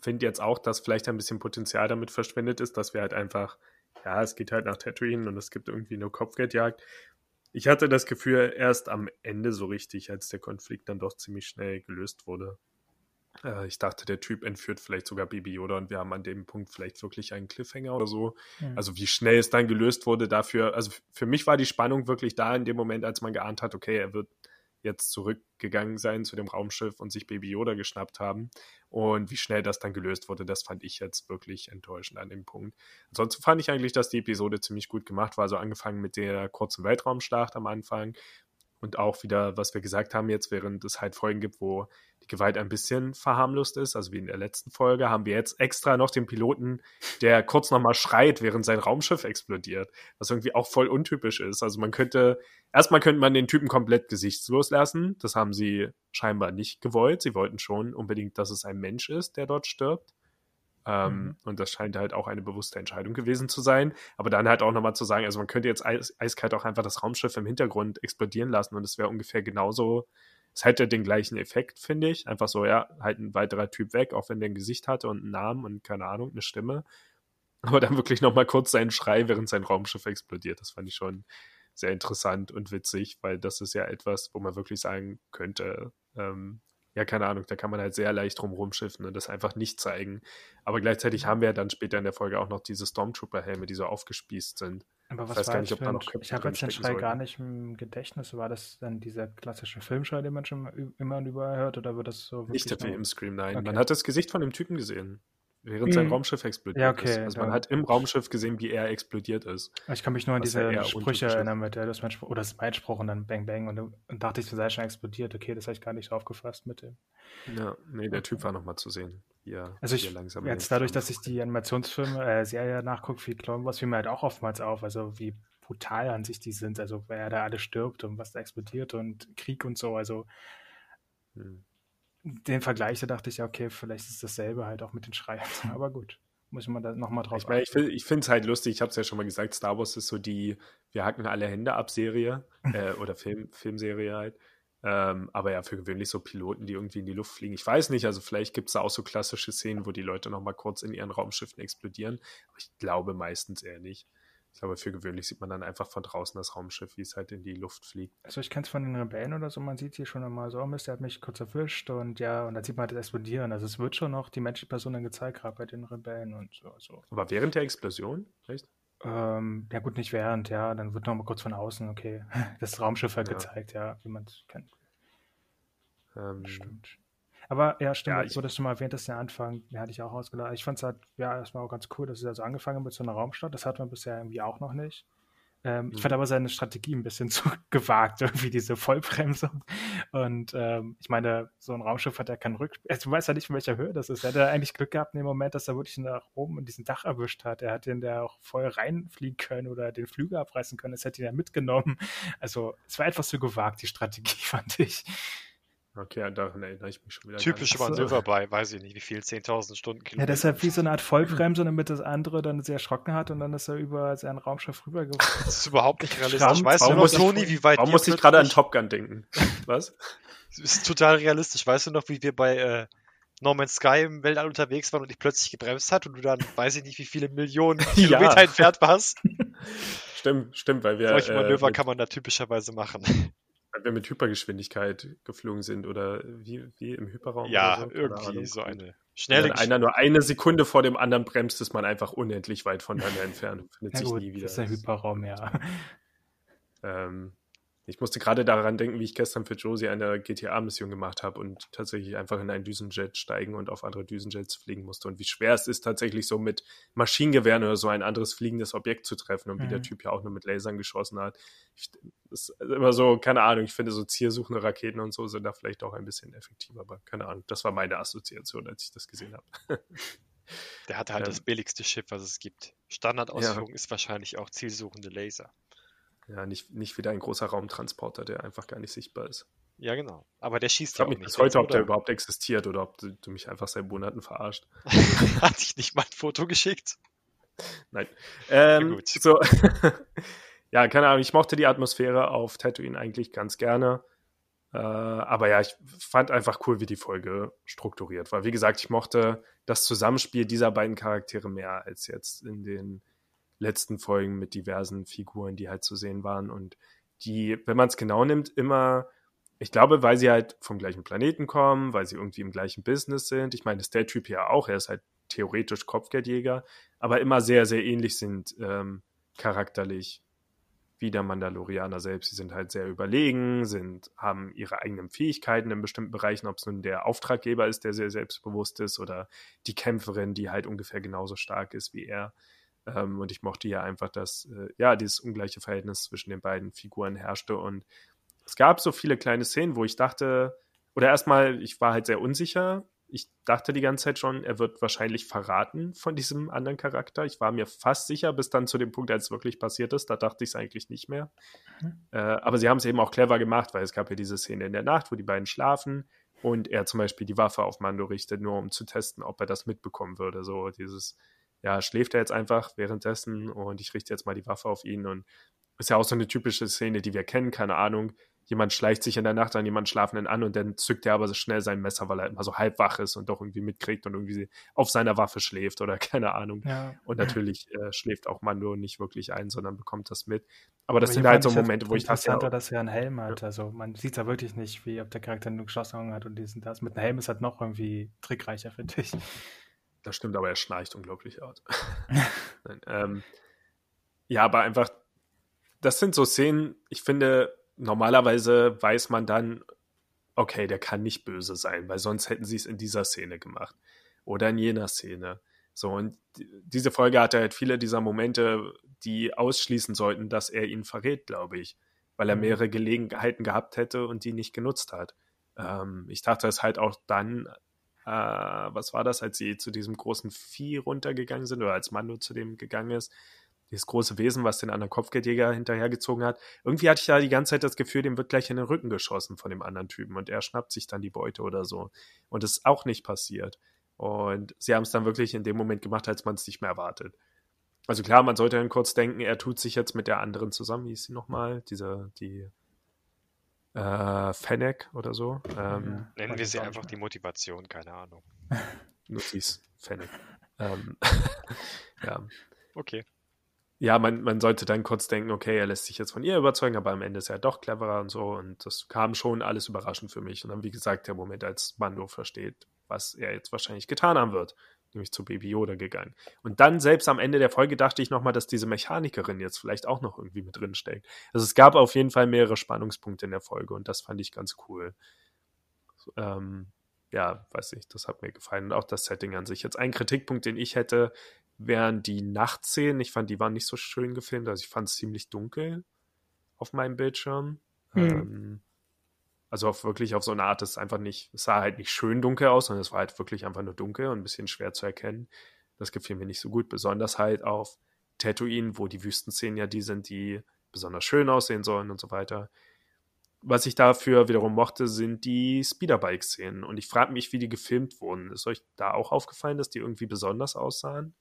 finde jetzt auch, dass vielleicht ein bisschen Potenzial damit verschwendet ist, dass wir halt einfach, ja, es geht halt nach Tatooine und es gibt irgendwie eine Kopfgeldjagd. Ich hatte das Gefühl, erst am Ende so richtig, als der Konflikt dann doch ziemlich schnell gelöst wurde. Äh, ich dachte, der Typ entführt vielleicht sogar Baby Yoda und wir haben an dem Punkt vielleicht wirklich einen Cliffhanger oder so. Mhm. Also wie schnell es dann gelöst wurde dafür. Also für mich war die Spannung wirklich da in dem Moment, als man geahnt hat, okay, er wird jetzt zurückgegangen sein zu dem Raumschiff und sich Baby Yoda geschnappt haben. Und wie schnell das dann gelöst wurde, das fand ich jetzt wirklich enttäuschend an dem Punkt. Ansonsten fand ich eigentlich, dass die Episode ziemlich gut gemacht war. Also angefangen mit der kurzen Weltraumschlacht am Anfang, und auch wieder, was wir gesagt haben jetzt, während es halt Folgen gibt, wo die Gewalt ein bisschen verharmlost ist, also wie in der letzten Folge, haben wir jetzt extra noch den Piloten, der kurz nochmal schreit, während sein Raumschiff explodiert, was irgendwie auch voll untypisch ist. Also man könnte, erstmal könnte man den Typen komplett gesichtslos lassen, das haben sie scheinbar nicht gewollt. Sie wollten schon unbedingt, dass es ein Mensch ist, der dort stirbt. Ähm, mhm. Und das scheint halt auch eine bewusste Entscheidung gewesen zu sein. Aber dann halt auch nochmal zu sagen, also man könnte jetzt eis eiskalt auch einfach das Raumschiff im Hintergrund explodieren lassen und es wäre ungefähr genauso, es hätte den gleichen Effekt, finde ich. Einfach so, ja, halt ein weiterer Typ weg, auch wenn der ein Gesicht hatte und einen Namen und keine Ahnung, eine Stimme. (laughs) Aber dann wirklich nochmal kurz seinen Schrei, während sein Raumschiff explodiert. Das fand ich schon sehr interessant und witzig, weil das ist ja etwas, wo man wirklich sagen könnte, ähm, ja, keine Ahnung, da kann man halt sehr leicht drum rumschiffen und das einfach nicht zeigen. Aber gleichzeitig haben wir ja dann später in der Folge auch noch diese Stormtrooper-Helme, die so aufgespießt sind. Aber was ich weiß gar nicht, ob da noch Köpfe Ich habe jetzt den Schrei gar nicht im Gedächtnis. War das dann dieser klassische Filmschrei, den man schon immer und überall hört, oder wird das so Nicht der im Scream, nein. Okay. Man hat das Gesicht von dem Typen gesehen während sein mhm. Raumschiff explodiert ja, okay, ist. Also man hat im Raumschiff gesehen, wie er explodiert ist. Ich kann mich nur an diese Sprüche erinnern, mit der das mein Spruch, oder das ist mein Spruch und dann Bang Bang und, und dachte ich, das sei schon explodiert. Okay, das habe ich gar nicht aufgefasst mit dem. Ja, nee, der Typ war nochmal zu sehen. Hier, also ich, langsam jetzt dadurch, dass ich die Animationsfilme, äh, Serie nachgucke, wie Clone Wars, fiel mir halt auch oftmals auf, also wie brutal an sich die sind, also wer da alles stirbt und was da explodiert und Krieg und so, also hm den Vergleich, da dachte ich ja, okay, vielleicht ist dasselbe halt auch mit den Schreien. (laughs) Aber gut, muss man da nochmal drauf Ich, mein, ich, ich finde es halt lustig, ich habe es ja schon mal gesagt, Star Wars ist so die Wir hacken alle Hände ab Serie (laughs) äh, oder Film, Filmserie halt. Ähm, aber ja, für gewöhnlich so Piloten, die irgendwie in die Luft fliegen. Ich weiß nicht, also vielleicht gibt es da auch so klassische Szenen, wo die Leute nochmal kurz in ihren Raumschiffen explodieren. Aber ich glaube meistens eher nicht. Ich glaube, für gewöhnlich sieht man dann einfach von draußen das Raumschiff, wie es halt in die Luft fliegt. Also ich kenne es von den Rebellen oder so, man sieht hier schon einmal so, oh Mist, der hat mich kurz erwischt und ja, und dann sieht man halt das Explodieren. Also es wird schon noch die menschliche Person dann gezeigt, gerade bei den Rebellen und so. so. Aber während der Explosion, echt? Ähm, ja gut, nicht während, ja, dann wird noch mal kurz von außen, okay, (laughs) das Raumschiff halt Ja. gezeigt, ja, wie man es kennt. Ähm, Stimmt. Aber ja, stimmt, Ja, ich- es schon mal erwähnt, dass der Anfang, ja, hatte ich auch ausgeladen. Ich fand es halt, ja, erstmal auch ganz cool, dass es also angefangen hat mit so einer Raumstadt. Das hat man bisher irgendwie auch noch nicht. Ähm, Ich Mhm. fand aber seine Strategie ein bisschen (laughs) zu gewagt, irgendwie diese Vollbremsung. Und ähm, ich meine, so ein Raumschiff hat ja keinen Rück... Also, du weißt ja nicht, in welcher Höhe das ist. Er hat ja eigentlich Glück gehabt in dem Moment, dass er wirklich nach oben in diesen Dach erwischt hat. Er hätte den da auch voll reinfliegen können oder den Flügel abreißen können. Das hätte ihn ja mitgenommen. Also, es war etwas zu gewagt, die Strategie, (laughs) fand ich. Okay, daran erinnere ich mich schon wieder. Typische. Manöver bei, weiß ich nicht, wie viel, 10.000 Ja, Stundenkilometer. deshalb wie so eine Art Vollbremse, (clears throat) damit das andere dann sehr erschrocken hat und dann ist er über sein Raumschiff rübergefahren. Das ist überhaupt nicht realistisch. Weißt du warum noch, muss ich- Toni, wie weit Warum ihr muss ich gerade an Top Gun denken? (laughs) Was? Das ist total realistisch. Weißt du noch, wie wir bei äh, No Man's Sky im Weltall unterwegs waren und ich plötzlich gebremst hat und du dann, weiß ich nicht, wie viele Millionen (laughs) (laughs) Ja. Kilometer entfernt warst? Stimmt, stimmt, weil wir, Solche Manöver äh, kann man da typischerweise machen. Weil wir mit Hypergeschwindigkeit geflogen sind oder wie, wie im Hyperraum. ja, oder so, irgendwie Ahnung. so eine Wenn schnelle dann einer nur eine Sekunde vor dem anderen bremst, ist man einfach unendlich weit voneinander entfernt und (laughs) findet Ja sich gut, nie wieder. das ist der Hyperraum, ja. Ähm, ich musste gerade daran denken, wie ich gestern für Josie eine GTA-Mission gemacht habe und tatsächlich einfach in einen Düsenjet steigen und auf andere Düsenjets fliegen musste und wie schwer es ist, tatsächlich so mit Maschinengewehren oder so ein anderes fliegendes Objekt zu treffen und wie der Mhm. Typ ja auch nur mit Lasern geschossen hat. Ich, das ist immer so, keine Ahnung, ich finde so zielsuchende Raketen und so sind da vielleicht auch ein bisschen effektiver, aber keine Ahnung, das war meine Assoziation, als ich das gesehen habe. (laughs) Der hatte halt Ähm, das billigste Schiff, was es gibt. Standardausführung ist wahrscheinlich auch zielsuchende Laser. Ja, nicht, nicht wieder ein großer Raumtransporter, der einfach gar nicht sichtbar ist. Ja, genau. Aber der Ich schießt ja frage auch mich nicht. bis heute, ob der überhaupt existiert oder ob du, du mich einfach seit Monaten verarscht. (laughs) Hat ich nicht mal ein Foto geschickt? Nein. Ähm, gut. So. (laughs) ja, keine Ahnung, ich mochte die Atmosphäre auf Tatooine eigentlich ganz gerne. Äh, aber ja, ich fand einfach cool, wie die Folge strukturiert war. Wie gesagt, ich mochte das Zusammenspiel dieser beiden Charaktere mehr als jetzt in den letzten Folgen mit diversen Figuren, die halt zu sehen waren und die, wenn man es genau nimmt, immer, ich glaube, weil sie halt vom gleichen Planeten kommen, weil sie irgendwie im gleichen Business sind. Ich meine, ist der Typ ja auch, er ist halt theoretisch Kopfgeldjäger, aber immer sehr, sehr ähnlich sind ähm, charakterlich wie der Mandalorianer selbst. Sie sind halt sehr überlegen, sind, haben ihre eigenen Fähigkeiten in bestimmten Bereichen, ob es nun der Auftraggeber ist, der sehr selbstbewusst ist, oder die Kämpferin, die halt ungefähr genauso stark ist wie er. Ähm, und ich mochte ja einfach, dass äh, ja dieses ungleiche Verhältnis zwischen den beiden Figuren herrschte. Und es gab so viele kleine Szenen, wo ich dachte, oder erstmal, ich war halt sehr unsicher. Ich dachte die ganze Zeit schon, er wird wahrscheinlich verraten von diesem anderen Charakter. Ich war mir fast sicher, bis dann zu dem Punkt, als es wirklich passiert ist. Da dachte ich es eigentlich nicht mehr. Mhm. Äh, aber sie haben es eben auch clever gemacht, weil es gab ja diese Szene in der Nacht, wo die beiden schlafen und er zum Beispiel die Waffe auf Mando richtet, nur um zu testen, ob er das mitbekommen würde. So dieses, ja, schläft er jetzt einfach währenddessen und ich richte jetzt mal die Waffe auf ihn und ist ja auch so eine typische Szene, die wir kennen, keine Ahnung. Jemand schleicht sich in der Nacht an jemanden Schlafenden an und dann zückt er aber so schnell sein Messer, weil er immer so halb wach ist und doch irgendwie mitkriegt und irgendwie auf seiner Waffe schläft oder (laughs) keine Ahnung. ja. Und natürlich äh, schläft auch Mando nicht wirklich ein, sondern bekommt das mit. Aber das Aber sind halt so ich das Momente, wo ich dachte, interessanter, ja, dass er einen Helm hat. Also man sieht ja wirklich nicht, wie ob der Charakter nur geschlossene Augen hat und dies und das. Mit einem Helm ist halt noch irgendwie trickreicher, finde ich. Das stimmt, aber er schnarcht unglaublich laut. (laughs) (laughs) Nein, ähm, ja, aber einfach, das sind so Szenen, ich finde, normalerweise weiß man dann, okay, der kann nicht böse sein, weil sonst hätten sie es in dieser Szene gemacht oder in jener Szene. So, und die- diese Folge hatte halt viele dieser Momente, die ausschließen sollten, dass er ihn verrät, glaube ich, weil er Mhm. mehrere Gelegenheiten gehabt hätte und die nicht genutzt hat. Ähm, ich dachte es halt auch dann, äh, was war das, als sie zu diesem großen Vieh runtergegangen sind oder als Mando zu dem gegangen ist, dieses große Wesen, was den anderen Kopfgeldjäger hinterhergezogen hat. Irgendwie hatte ich da die ganze Zeit das Gefühl, dem wird gleich in den Rücken geschossen von dem anderen Typen und er schnappt sich dann die Beute oder so. Und das ist auch nicht passiert. Und sie haben es dann wirklich in dem Moment gemacht, als man es nicht mehr erwartet. Also klar, man sollte dann kurz denken, er tut sich jetzt mit der anderen zusammen, wie hieß sie nochmal? Diese, die äh, Fennec oder so. Ähm. Nennen wir sie einfach die Motivation, keine Ahnung. (laughs) Nutzi's Fennec. (laughs) ähm, (laughs) ja, Okay. ja, man, man sollte dann kurz denken, okay, er lässt sich jetzt von ihr überzeugen, aber am Ende ist er doch cleverer und so. Und das kam schon alles überraschend für mich. Und dann, wie gesagt, der Moment, als Mando versteht, was er jetzt wahrscheinlich getan haben wird, nämlich zu Baby Yoda gegangen. Und dann selbst am Ende der Folge dachte ich nochmal, dass diese Mechanikerin jetzt vielleicht auch noch irgendwie mit drin steckt. Also es gab auf jeden Fall mehrere Spannungspunkte in der Folge und das fand ich ganz cool. Ähm, ja, weiß nicht, das hat mir gefallen. Und auch das Setting an sich. Jetzt ein Kritikpunkt, den ich hätte, wären die Nachtszenen. Ich fand, die waren nicht so schön gefilmt. Also ich fand es ziemlich dunkel auf meinem Bildschirm. Mhm. Ähm, also auf wirklich auf so eine Art, es einfach nicht, es sah halt nicht schön dunkel aus, sondern es war halt wirklich einfach nur dunkel und ein bisschen schwer zu erkennen. Das gefiel mir nicht so gut, besonders halt auf Tatooine, wo die Wüstenszenen ja die sind, die besonders schön aussehen sollen und so weiter. Was ich dafür wiederum mochte, sind die Speederbike-Szenen. Und ich frage mich, wie die gefilmt wurden. Ist euch da auch aufgefallen, dass die irgendwie besonders aussahen?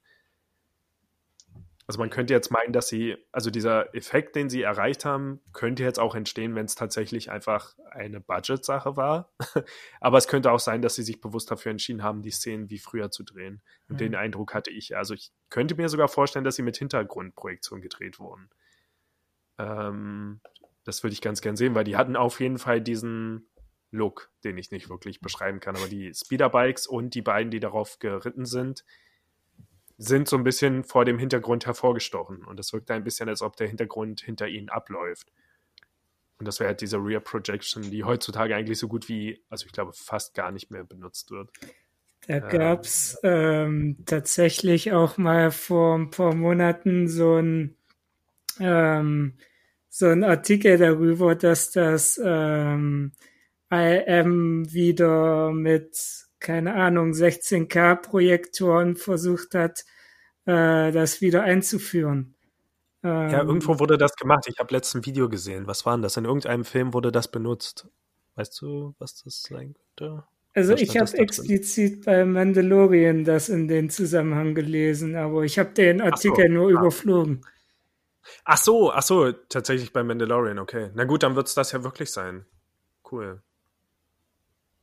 Also man könnte jetzt meinen, dass sie, also dieser Effekt, den sie erreicht haben, könnte jetzt auch entstehen, wenn es tatsächlich einfach eine Budget-Sache war. (laughs) Aber es könnte auch sein, dass sie sich bewusst dafür entschieden haben, die Szenen wie früher zu drehen. Und mhm. den Eindruck hatte ich. Also ich könnte mir sogar vorstellen, dass sie mit Hintergrundprojektion gedreht wurden. Ähm, das würde ich ganz gern sehen, weil die hatten auf jeden Fall diesen Look, den ich nicht wirklich beschreiben kann. Aber die Speederbikes und die beiden, die darauf geritten sind, sind so ein bisschen vor dem Hintergrund hervorgestochen. Und es wirkt ein bisschen, als ob der Hintergrund hinter ihnen abläuft. Und das wäre halt diese Rear Projection, die heutzutage eigentlich so gut wie, also ich glaube, fast gar nicht mehr benutzt wird. Da ähm, gab es ähm, tatsächlich auch mal vor ein paar Monaten so ein ähm, so ein Artikel darüber, dass das ähm, IM wieder mit, keine Ahnung, 16K Projektoren versucht hat, äh, das wieder einzuführen. Ähm, ja, irgendwo wurde das gemacht. Ich habe letzten Video gesehen. Was war denn das? In irgendeinem Film wurde das benutzt. Weißt du, was das sein könnte? Also ich habe explizit bei Mandalorian das in den Zusammenhang gelesen, aber ich habe den Artikel so, nur ah. überflogen. Ach so, ach so, tatsächlich bei Mandalorian, okay. Na gut, dann wird es das ja wirklich sein. Cool.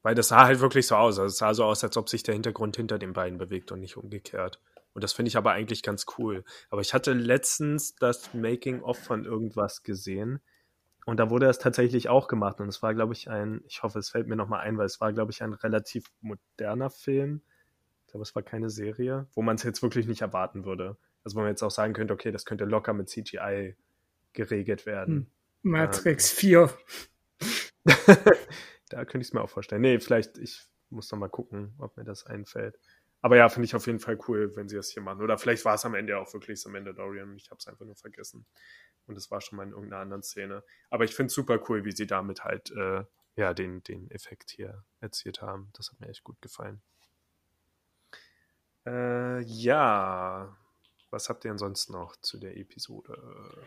Weil das sah halt wirklich so aus. Also es sah so aus, als ob sich der Hintergrund hinter den beiden bewegt und nicht umgekehrt. Und das finde ich aber eigentlich ganz cool. Aber ich hatte letztens das Making-of von irgendwas gesehen. Und da wurde das tatsächlich auch gemacht. Und es war, glaube ich, ein, ich hoffe, es fällt mir nochmal ein, weil es war, glaube ich, ein relativ moderner Film. Ich glaube, es war keine Serie, wo man es jetzt wirklich nicht erwarten würde. Also wo man jetzt auch sagen könnte, okay, das könnte locker mit CGI geregelt werden. Hm. Matrix ähm, (laughs) 4. da könnte ich es mir auch vorstellen. Nee, vielleicht, ich muss noch mal gucken, ob mir das einfällt. Aber ja, finde ich auf jeden Fall cool, wenn sie das hier machen. Oder vielleicht war es am Ende auch wirklich so Mandalorian und ich habe es einfach nur vergessen. Und es war schon mal in irgendeiner anderen Szene. Aber ich finde es super cool, wie sie damit halt äh, ja, den, den Effekt hier erzielt haben. Das hat mir echt gut gefallen. Äh, ja, was habt ihr ansonsten noch zu der Episode?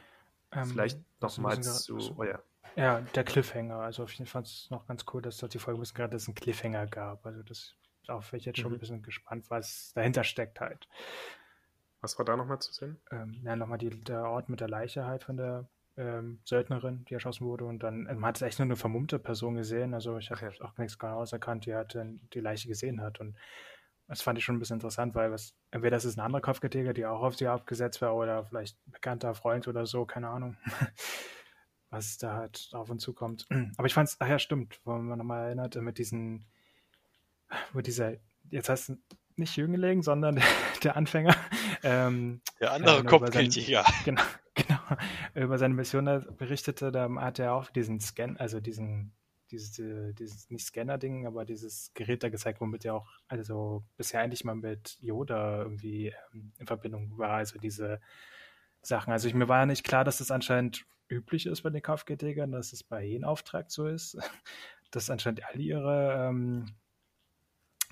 Ähm, Vielleicht nochmal zu. oh ja. Ja, der Cliffhanger. Also ich fand es noch ganz cool, dass dort die Folge ein bisschen gerade dass es einen Cliffhanger gab. Also das wäre ich jetzt schon mhm. ein bisschen gespannt, was dahinter steckt halt. Was war da nochmal zu sehen? Ähm, ja, nochmal der Ort mit der Leiche halt von der ähm, Söldnerin, die erschossen wurde. Und dann, man hat echt nur eine vermummte Person gesehen. Also ich habe ja. auch nichts genau erkannt, die halt die Leiche gesehen hat. Und das fand ich schon ein bisschen interessant, weil was, entweder das ist ein anderer Kopfgeldjäger, die auch auf sie abgesetzt war, oder vielleicht ein bekannter Freund oder so, keine Ahnung. (laughs) was da halt auf uns zukommt. (clears throat) Aber ich fand es, ach ja, stimmt, wo man nochmal erinnert, mit diesen, wo dieser, jetzt heißt es nicht Jüngling, sondern der, (laughs) der Anfänger. Ähm, der andere Kopfgeldjäger. (laughs) Genau, (laughs) genau. Über seine Mission berichtete, da hat er auch diesen Scan, also diesen dieses, dieses nicht Scanner-Ding, aber dieses Gerät da gezeigt, womit er auch, also bisher eigentlich mal mit Yoda irgendwie ähm, in Verbindung war, also diese Sachen. Also ich, mir war ja nicht klar, dass das anscheinend üblich ist bei den Kaufgeldjägern, dass es bei jedem Auftrag so ist, (laughs) dass anscheinend alle ihre ähm,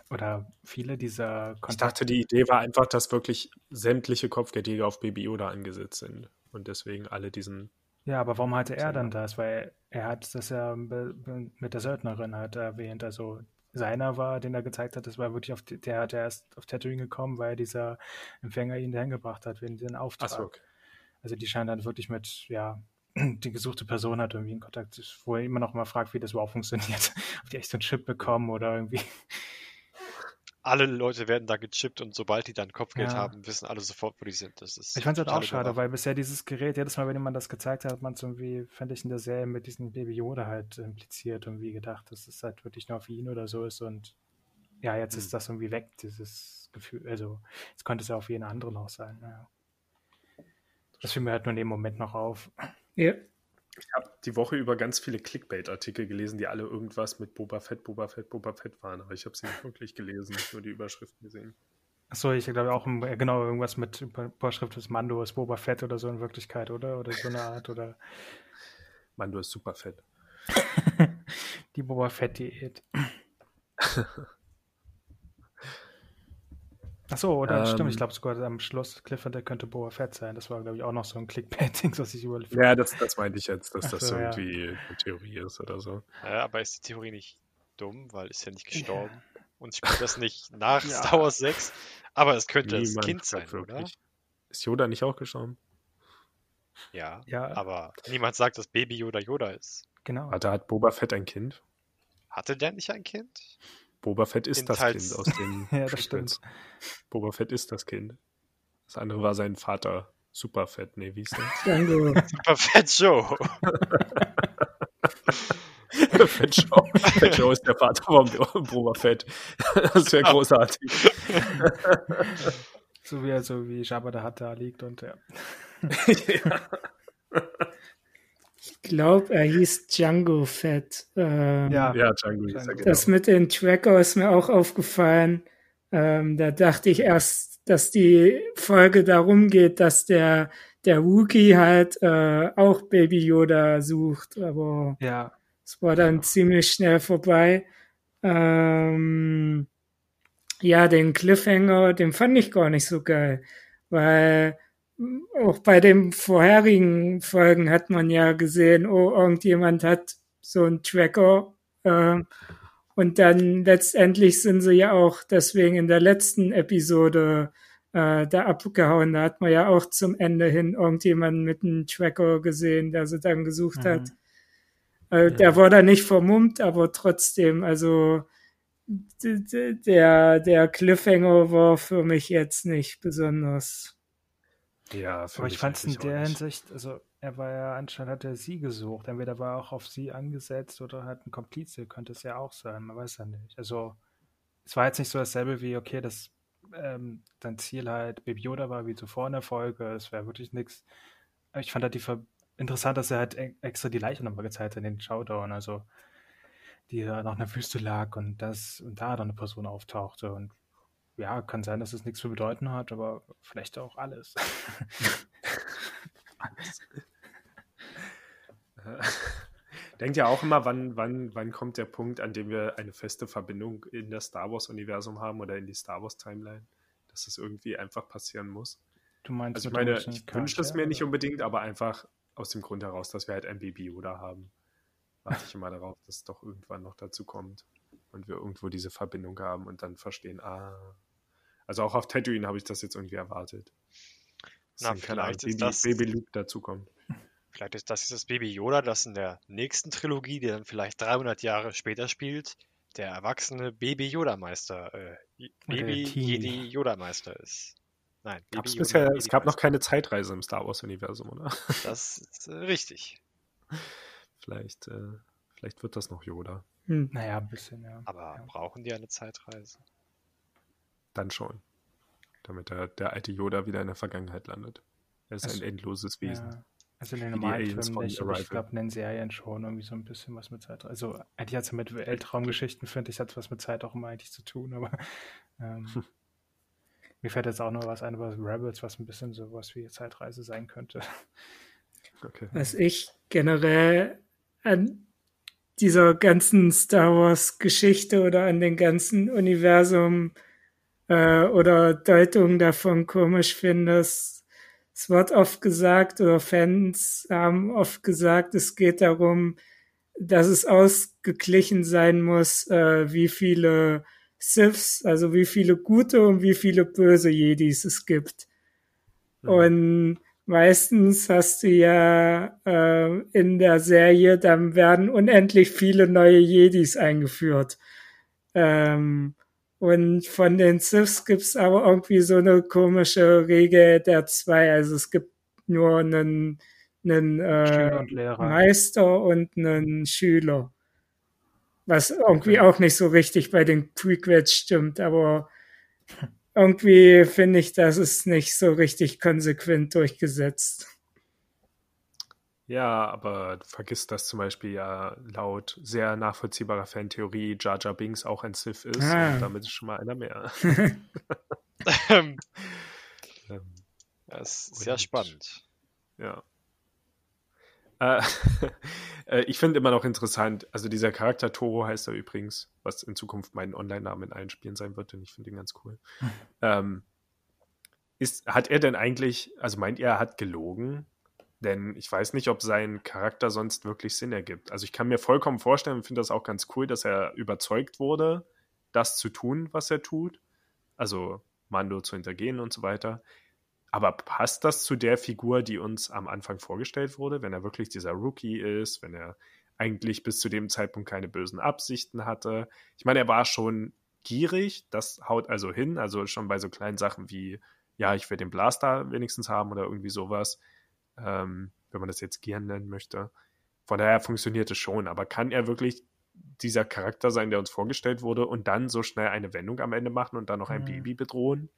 oder viele dieser Kontakte. Ich dachte, die Idee war einfach, dass wirklich sämtliche Kopfgeldjäger auf Baby Yoda angesetzt sind und deswegen alle diesen ja, aber warum hatte er dann das? Weil er hat das ja mit der Söldnerin halt erwähnt. Also seiner war, den er gezeigt hat, das war wirklich auf, der hat erst auf Tatooine gekommen, weil dieser Empfänger ihn dahin gebracht hat, wegen den Auftrag. Ach so, okay. Also die scheinen dann wirklich mit, ja, (clears throat) die gesuchte Person hat irgendwie in Kontakt, wo er immer noch mal fragt, wie das überhaupt funktioniert. (laughs) Ob die echt so einen Chip bekommen oder irgendwie. alle Leute werden da gechippt und sobald die dann Kopfgeld Ja. haben, wissen alle sofort, wo die sind. Das ist Ich fand es halt auch schade, überraschend. weil bisher dieses Gerät, jedes Mal, wenn jemand das gezeigt hat, hat man es irgendwie, fand ich in der Serie mit diesem Baby Yoda halt impliziert und wie gedacht, dass es halt wirklich nur für ihn oder so ist und ja, jetzt Hm. ist das irgendwie weg, dieses Gefühl. Also, jetzt könnte es ja auf jeden anderen auch sein. Ja. Das fiel mir halt nur in dem Moment noch auf. Ja. Ich habe die Woche über ganz viele Clickbait-Artikel gelesen, die alle irgendwas mit Boba Fett, Boba Fett, Boba Fett waren, aber ich habe sie nicht wirklich gelesen, nur die Überschriften gesehen. Achso, ich glaube auch äh, genau irgendwas mit Über- Überschrift des Mando ist Boba Fett oder so in Wirklichkeit, oder? Oder so eine Art oder (laughs) Mann, du bist super fett. (laughs) die Boba Fett-Diät. (laughs) Achso, oder Ähm. stimmt, ich glaube sogar am Schluss Cliffhanger könnte Boba Fett sein. Das war, glaube ich, auch noch so ein Clickbait-Ding, was ich überlegt Ja, das, das meinte ich jetzt, dass Ach das so, ja. irgendwie eine Theorie ist oder so. Ja, aber ist die Theorie nicht dumm, weil ist ja nicht gestorben. Und spielt das nicht (laughs) nach Ja. Star Wars 6. Aber es könnte das Niemand Kind sagt sein, oder? wirklich. Ist Yoda nicht auch gestorben? Ja. Ja, Aber niemand sagt, dass Baby Yoda Yoda ist. genau. Warte, hat Boba Fett ein Kind? Hatte der nicht ein Kind? Boba Fett ist das Teils- Kind aus den (laughs) Ja, das Prequels. Boba Fett ist das Kind. Das andere war sein Vater. Superfett, nee, wie ist der? (laughs) Django. Super Fett Joe. (laughs) Fett Joe. Fett Joe ist der Vater von Boba Fett. Das wäre großartig. So wie er so wie Jabba der da liegt und ja. ja. Ich glaube, er hieß Django Fett. Ähm, Ja. ja, Django ist er, Django. genau. Das mit den Tracker ist mir auch aufgefallen. Ähm, da dachte ich erst, dass die Folge darum geht, dass der, der Wookie halt äh, auch Baby Yoda sucht, aber Ja, es war dann ziemlich schnell vorbei. Ähm, ja, den Cliffhanger, den fand ich gar nicht so geil, weil auch bei den vorherigen Folgen hat man ja gesehen, oh, irgendjemand hat so einen Tracker ähm, und dann letztendlich sind sie ja auch deswegen in der letzten Episode äh, da abgehauen. Da hat man ja auch zum Ende hin irgendjemanden mit einem Tracker gesehen, der sie dann gesucht Mhm. hat. Äh, Der war da nicht vermummt, aber trotzdem, also der, der Cliffhanger war für mich jetzt nicht besonders. Ja, für aber ich fand es in der. Hinsicht, also er war ja anscheinend hat er sie gesucht. Entweder war er auch auf sie angesetzt oder halt ein Komplize, könnte es ja auch sein, man weiß ja nicht. Also es war jetzt nicht so dasselbe wie, okay, das ähm, dein Ziel halt Baby Yoda war wie zuvor in der Folge, es wäre wirklich nichts. Ich fand halt die Ver interessant, dass er halt e- extra die Leiche nochmal gezeigt hat in den Showdown, also die da noch in der Wüste lag und das und da dann eine Person auftauchte und ja, kann sein, dass es nichts zu bedeuten hat, aber vielleicht auch alles. (laughs) (laughs) Denkt ja auch immer, wann, wann, wann kommt der Punkt, an dem wir eine feste Verbindung in das Star Wars-Universum haben oder in die Star Wars-Timeline, dass das irgendwie einfach passieren muss. Du meinst Also ich meine, ich wünsche es mir Charakteren, nicht oder? unbedingt, aber einfach aus dem Grund heraus, dass wir halt ein Baby Yoda haben. Warte ich immer darauf, dass es doch irgendwann noch dazu kommt und wir irgendwo diese Verbindung haben und dann verstehen, ah. Also auch auf Tatooine habe ich das jetzt irgendwie erwartet. Na, Ahnung, vielleicht ist Baby, das- Baby Luke dazukommt. Vielleicht ist das das Baby Yoda, das in der nächsten Trilogie, die dann vielleicht 300 Jahre später spielt, der erwachsene Baby Yoda Meister, äh, Baby. Jedi Yoda Meister ist. Nein, Gab's Yoda bisher, Jedi es gab noch keine Zeitreise im Star Wars-Universum, oder? Das ist äh, richtig. (laughs) vielleicht, äh, vielleicht wird das noch Yoda. Hm. Naja, ein bisschen, ja. Aber ja. brauchen die eine Zeitreise? Dann schon. Damit der, der alte Yoda wieder in der Vergangenheit landet. Er ist Also, ein endloses Wesen. Ja. Also in den normalen Filmen von nicht, aber ich glaube in den Serien schon irgendwie so ein bisschen was mit Zeit. Also eigentlich hat es mit Weltraumgeschichten, finde ich, hat was mit Zeit auch immer eigentlich zu tun, aber (laughs) ähm, (laughs) mir fällt jetzt auch noch was ein, was Rebels, was ein bisschen sowas wie Zeitreise sein könnte. Okay. Was ich generell an dieser ganzen Star Wars Geschichte oder an den ganzen Universum äh, oder Deutungen davon komisch finde, es, es wird oft gesagt oder Fans haben oft gesagt, es geht darum, dass es ausgeglichen sein muss, äh, wie viele Siths, also wie viele gute und wie viele böse Jedis es gibt. Mhm. Und meistens hast du ja äh, in der Serie, dann werden unendlich viele neue Jedis eingeführt. Ähm, Und von den Siths gibt's aber irgendwie so eine komische Regel der zwei. Also es gibt nur einen, einen und äh, Lehrer. Meister und einen Schüler. Was irgendwie auch nicht so richtig bei den Prequels stimmt, aber irgendwie finde ich, das ist nicht so richtig konsequent durchgesetzt. Ja, aber du vergisst, dass zum Beispiel ja laut sehr nachvollziehbarer Fantheorie Jar Jar Binks auch ein Sith ist Ah. und damit ist schon mal einer mehr. (laughs) (laughs) Ähm, Ähm, Das ist sehr Und- spannend. Ja. Äh, (laughs) äh, ich finde immer noch interessant, also dieser Charakter Toro heißt er übrigens, was in Zukunft mein Online-Name in allen Spielen sein wird, denn ich finde ihn ganz cool. ähm, ist, hat er denn eigentlich, also meint ihr, er hat gelogen? Denn ich weiß nicht, ob sein Charakter sonst wirklich Sinn ergibt. Also ich kann mir vollkommen vorstellen und finde das auch ganz cool, dass er überzeugt wurde, das zu tun, was er tut. Also Mando zu hintergehen und so weiter. Aber passt das zu der Figur, die uns am Anfang vorgestellt wurde, wenn er wirklich dieser Rookie ist, wenn er eigentlich bis zu dem Zeitpunkt keine bösen Absichten hatte? Ich meine, er war schon gierig, das haut also hin, also schon bei so kleinen Sachen wie, ja, ich will den Blaster wenigstens haben oder irgendwie sowas, ähm, wenn man das jetzt Gieren nennen möchte. Von daher funktioniert es schon, aber kann er wirklich dieser Charakter sein, der uns vorgestellt wurde und dann so schnell eine Wendung am Ende machen und dann noch ein Mhm. Baby bedrohen?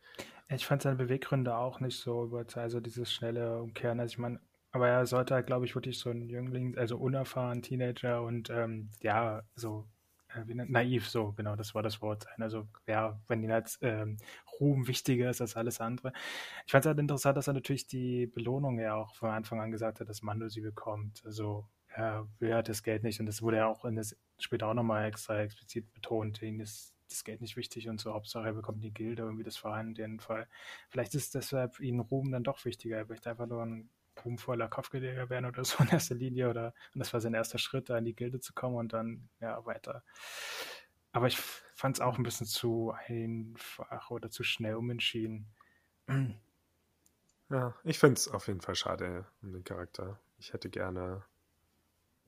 Ich fand seine Beweggründe auch nicht so überzeugend, also dieses schnelle Umkehren. Also ich meine, aber er sollte halt, glaube ich, wirklich so ein Jüngling, also unerfahren, Teenager und ähm, ja, so äh, naiv, so genau, das war das Wort sein. Also ja, wenn ihn als ähm, Ruhm wichtiger ist als alles andere. Ich fand es halt interessant, dass er natürlich die Belohnung ja auch von Anfang an gesagt hat, dass Mando sie bekommt. Also er will halt das Geld nicht und das wurde ja auch in das später auch nochmal extra explizit betont. Ihm ist das Geld nicht wichtig und so. Hauptsache er bekommt die Gilde, irgendwie das Verein in dem Fall. Vielleicht ist deshalb ihnen Ruhm dann doch wichtiger. Er möchte einfach nur ein ruhmvoller Kopfgeldjäger werden oder so in erster Linie. Oder, und das war sein erster Schritt, da in die Gilde zu kommen und dann ja weiter. Aber ich fand es auch ein bisschen zu einfach oder zu schnell umentschieden. (clears throat) Ja, ich finde es auf jeden Fall schade um den Charakter. Ich hätte gerne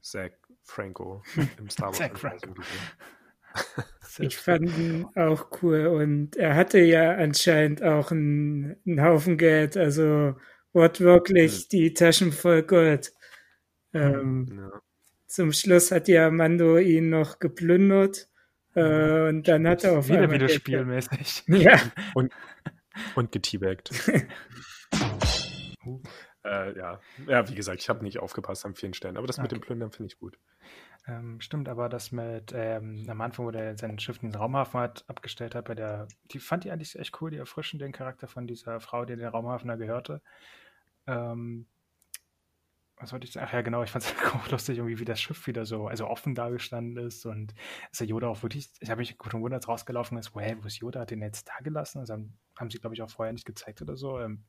Zack Franco im (laughs) Star Wars Zack Franco. gesehen. (laughs) Ich fand ihn auch cool und er hatte ja anscheinend auch einen, einen Haufen Geld, also wortwörtlich die Taschen voll Gold. Ähm, Ja. zum Schluss hat ja Mando ihn noch geplündert und dann hat er auf Wieder wieder Geld spielmäßig. (laughs) Ja, Und, und geteabagt. (laughs) Uh. äh, ja. ja, wie gesagt, ich habe nicht aufgepasst an vielen Stellen, aber das mit dem Okay. Plündern finde ich gut. Ähm, stimmt, aber das mit ähm, am Anfang, wo der sein Schiff in den Raumhafen hat, abgestellt hat, bei der, die fand ich eigentlich echt cool, die erfrischen den Charakter von dieser Frau, die den Raumhafen da gehörte. Ähm, was wollte ich sagen? Ach ja, genau, ich fand es (laughs) auch lustig, irgendwie, wie das Schiff wieder so, also offen dagestanden ist und dass der Yoda auch wirklich, ich habe mich gut und wundert rausgelaufen ist, wo, hä, wo ist Yoda, hat den jetzt da gelassen? Also haben, haben sie, glaube ich, auch vorher nicht gezeigt oder so. Ähm,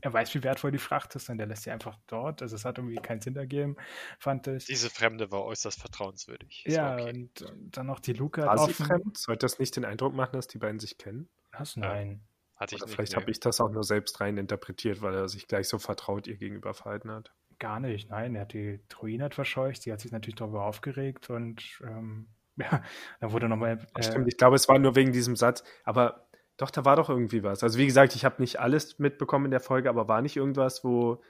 er weiß, wie wertvoll die Fracht ist und der lässt sie einfach dort. Also es hat irgendwie keinen Sinn ergeben, fand ich. Diese Fremde war äußerst vertrauenswürdig. Das Ja, okay. und, und dann noch die Luke War hat sie offen. fremd? Sollte das nicht den Eindruck machen, dass die beiden sich kennen? Was? Nein. Hatte ich Oder nicht. vielleicht nee. habe ich das auch nur selbst rein interpretiert, weil er sich gleich so vertraut ihr gegenüber verhalten hat. Gar nicht. Nein, er hat die Druine hat verscheucht. Sie hat sich natürlich darüber aufgeregt und ähm, (laughs) ja, dann wurde nochmal. Ach, Stimmt, ich glaube, es war nur wegen diesem Satz, aber doch, da war doch irgendwie was. Also wie gesagt, ich habe nicht alles mitbekommen in der Folge, aber war nicht irgendwas, wo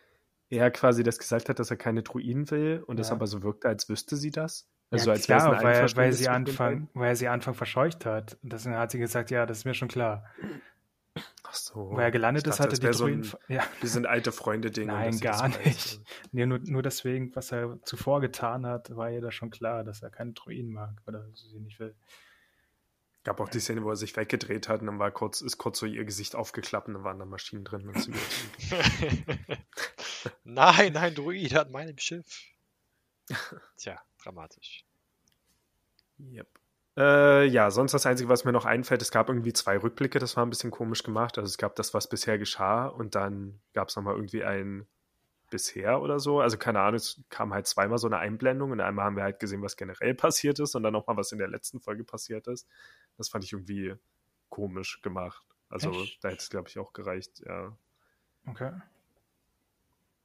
er quasi das gesagt hat, dass er keine Druiden will und Ja. aber so wirkte, als wüsste sie das? ja, Also als wäre es klar, weil, weil, sie Anfang, weil er sie Anfang verscheucht hat. Und deswegen hat sie gesagt, ja, das ist mir schon klar. Ach so. Wo er gelandet Ich ist, dachte, hatte die wär Druiden. So ein, ja, (laughs) wir sind alte Freunde-Ding. und Nein, gar nicht. nee, nur, nur deswegen, was er zuvor getan hat, war ihr das schon klar, dass er keine Druiden mag oder sie nicht will. gab auch die Szene, wo er sich weggedreht hat und dann war kurz, ist kurz so ihr Gesicht aufgeklappt und dann waren da Maschinen drin. Und sie (laughs) nein, nein, Druid an meinem Schiff. (laughs) Tja, dramatisch. Yep. Äh, ja, sonst das Einzige, was mir noch einfällt, es gab irgendwie zwei Rückblicke, das war ein bisschen komisch gemacht. Also es gab das, was bisher geschah und dann gab es nochmal irgendwie ein bisher oder so. Also keine Ahnung, es kam halt zweimal so eine Einblendung und einmal haben wir halt gesehen, was generell passiert ist und dann nochmal, was in der letzten Folge passiert ist. Das fand ich irgendwie komisch gemacht. Also Echt? da hätte es, glaube ich, auch gereicht, ja. Okay.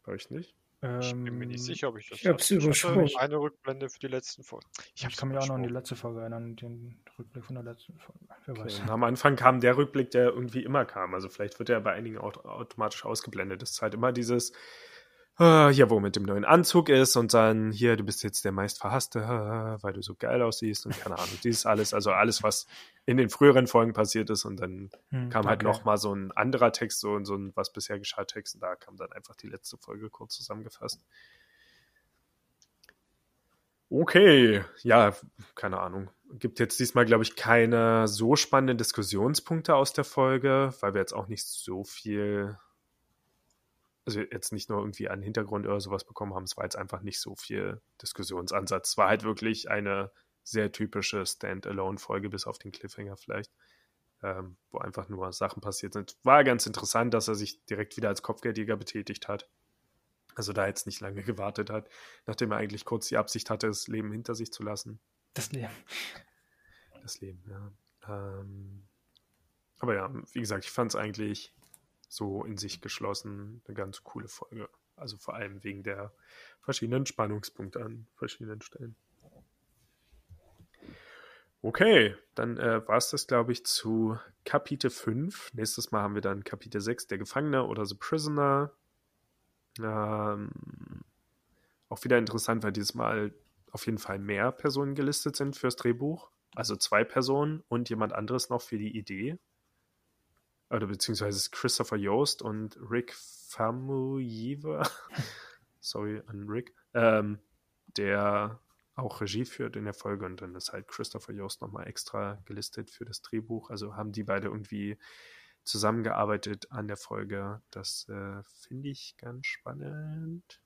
Bei euch nicht? Ich bin mir nicht Ähm, sicher, ob ich das ich hab's übersprungen. eine Rückblende für die letzten Folgen. Ich, hab's kann mich auch noch an die letzte Folge erinnern, den Rückblick von der letzten Folge. Wer weiß. Okay. Und am Anfang kam der Rückblick, der irgendwie immer kam. Also vielleicht wird er bei einigen auch automatisch ausgeblendet. Das ist halt immer dieses, ah, hier, wo mit dem neuen Anzug ist und dann hier, du bist jetzt der meist verhasste, weil du so geil aussiehst und keine Ahnung, dieses alles, also alles, was in den früheren Folgen passiert ist und dann Hm, kam halt okay. noch mal so ein anderer Text, so, so ein was bisher geschah Text und da kam dann einfach die letzte Folge kurz zusammengefasst. Okay, ja, keine Ahnung. Gibt jetzt diesmal, glaube ich, keine so spannenden Diskussionspunkte aus der Folge, weil wir jetzt auch nicht so viel, also jetzt nicht nur irgendwie einen Hintergrund oder sowas bekommen haben. Es war jetzt einfach nicht so viel Diskussionsansatz. Es war halt wirklich eine sehr typische Standalone-Folge, bis auf den Cliffhanger vielleicht, ähm, wo einfach nur Sachen passiert sind. War ganz interessant, dass er sich direkt wieder als Kopfgeldjäger betätigt hat. Also da jetzt nicht lange (laughs) gewartet hat, nachdem er eigentlich kurz die Absicht hatte, das Leben hinter sich zu lassen. Das Leben. Das Leben, ja. Ähm, aber ja, wie gesagt, ich fand es eigentlich so in sich geschlossen eine ganz coole Folge. Also vor allem wegen der verschiedenen Spannungspunkte an verschiedenen Stellen. Okay, dann äh, war es das, glaube ich, zu Kapitel 5. Nächstes Mal haben wir dann Kapitel 6, der Gefangene oder The Prisoner. Ähm, auch wieder interessant, weil dieses Mal auf jeden Fall mehr Personen gelistet sind fürs Drehbuch. Also zwei Personen und jemand anderes noch für die Idee. Oder beziehungsweise Christopher Yost und Rick Famuyiwa. (laughs) Sorry an Rick. Ähm, der auch Regie führt in der Folge und dann ist halt Christopher Yost nochmal extra gelistet für das Drehbuch. Also haben die beide irgendwie zusammengearbeitet an der Folge. Das äh, finde ich ganz spannend.